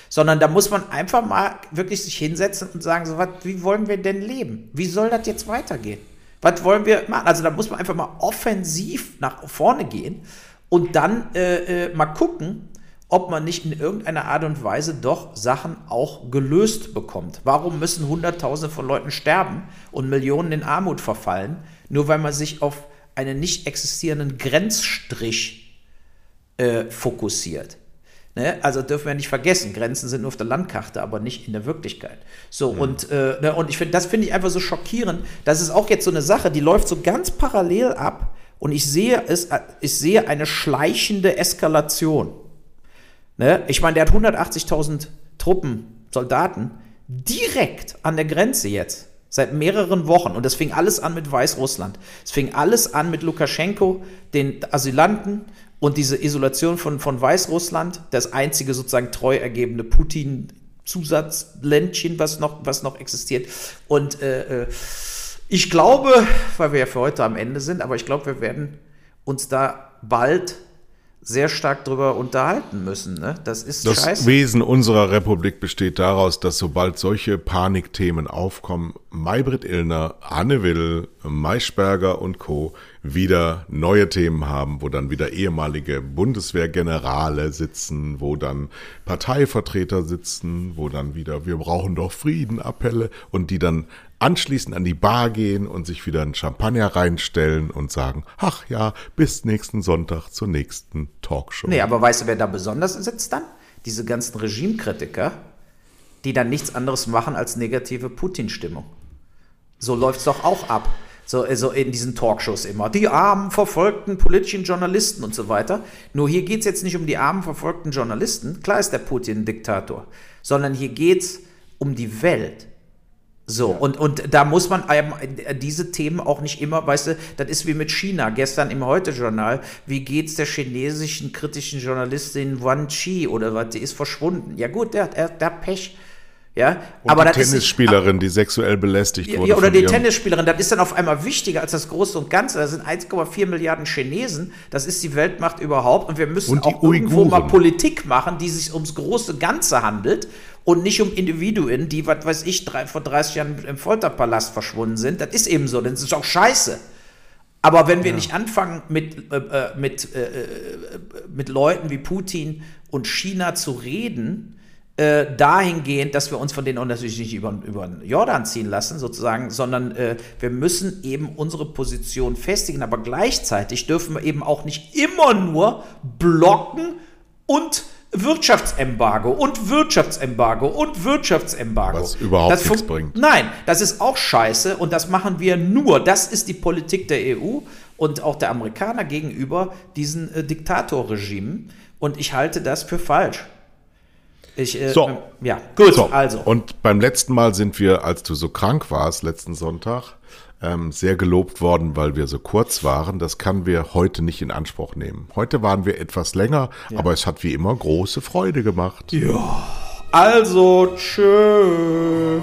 Sondern da muss man einfach mal wirklich sich hinsetzen und sagen, so, was, wie wollen wir denn leben? Wie soll das jetzt weitergehen? Was wollen wir machen? Also da muss man einfach mal offensiv nach vorne gehen und dann äh, äh, mal gucken, ob man nicht in irgendeiner Art und Weise doch Sachen auch gelöst bekommt. Warum müssen Hunderttausende von Leuten sterben und Millionen in Armut verfallen, nur weil man sich auf einen nicht existierenden Grenzstrich äh, fokussiert. Ne? Also dürfen wir nicht vergessen, Grenzen sind nur auf der Landkarte, aber nicht in der Wirklichkeit. So, mhm. und, äh, ne, und ich finde, das finde ich einfach so schockierend. Das ist auch jetzt so eine Sache, die läuft so ganz parallel ab und ich sehe es, ich sehe eine schleichende Eskalation. Ne? Ich meine, der hat 180.000 Truppen, Soldaten direkt an der Grenze jetzt. Seit mehreren Wochen. Und das fing alles an mit Weißrussland. Es fing alles an mit Lukaschenko, den Asylanten und diese Isolation von, von Weißrussland, das einzige sozusagen treu ergebene Putin-Zusatzländchen, was noch, was noch existiert. Und äh, äh, ich glaube, weil wir ja für heute am Ende sind, aber ich glaube, wir werden uns da bald sehr stark darüber unterhalten müssen. Ne? Das ist Das scheiße. Wesen unserer Republik besteht daraus, dass sobald solche Panikthemen aufkommen, Maybrit Illner, Anne Will, Maischberger und Co. wieder neue Themen haben, wo dann wieder ehemalige Bundeswehrgenerale sitzen, wo dann Parteivertreter sitzen, wo dann wieder wir brauchen doch Frieden Appelle und die dann anschließend an die Bar gehen und sich wieder einen Champagner reinstellen und sagen, ach ja, bis nächsten Sonntag zur nächsten Talkshow. Nee, aber weißt du, wer da besonders sitzt dann? Diese ganzen Regimekritiker, die dann nichts anderes machen als negative Putin-Stimmung. So läuft es doch auch ab. So, so in diesen Talkshows immer. Die armen, verfolgten politischen Journalisten und so weiter. Nur hier geht es jetzt nicht um die armen, verfolgten Journalisten. Klar ist der Putin ein Diktator. Sondern hier geht es um die Welt. So, ja. und, und da muss man äh, diese Themen auch nicht immer, weißt du, das ist wie mit China. Gestern im Heute-Journal, wie geht's der chinesischen kritischen Journalistin Wan Chi oder was, die ist verschwunden. Ja gut, der, der, der Pech. Ja, und aber die Tennisspielerin, ist, die sexuell belästigt wurde. Ja, oder die Tennisspielerin, das ist dann auf einmal wichtiger als das Große und Ganze. Da sind 1,4 Milliarden Chinesen, das ist die Weltmacht überhaupt und wir müssen und auch irgendwo mal Politik machen, die sich ums große Ganze handelt und nicht um Individuen, die, was weiß ich, drei, vor 30 Jahren im Folterpalast verschwunden sind. Das ist eben so, das ist auch scheiße. Aber wenn wir ja. nicht anfangen, mit, äh, äh mit, äh, äh, mit Leuten wie Putin und China zu reden, äh, dahingehend, dass wir uns von denen auch natürlich nicht über, über den Jordan ziehen lassen, sozusagen, sondern wir müssen eben unsere Position festigen, aber gleichzeitig dürfen wir eben auch nicht immer nur blocken und Wirtschaftsembargo und Wirtschaftsembargo und Wirtschaftsembargo. Was überhaupt das nichts bringt. Nein, das ist auch scheiße und das machen wir nur. Das ist die Politik der EU und auch der Amerikaner gegenüber diesen äh, Diktatorregimen. Und ich halte das für falsch. Ich, äh, So. Ja, gut, So, also. Und beim letzten Mal sind wir, als du so krank warst, letzten Sonntag, ähm, sehr gelobt worden, weil wir so kurz waren. Das können wir heute nicht in Anspruch nehmen. Heute waren wir etwas länger, aber es hat wie immer große Freude gemacht. Also, tschö.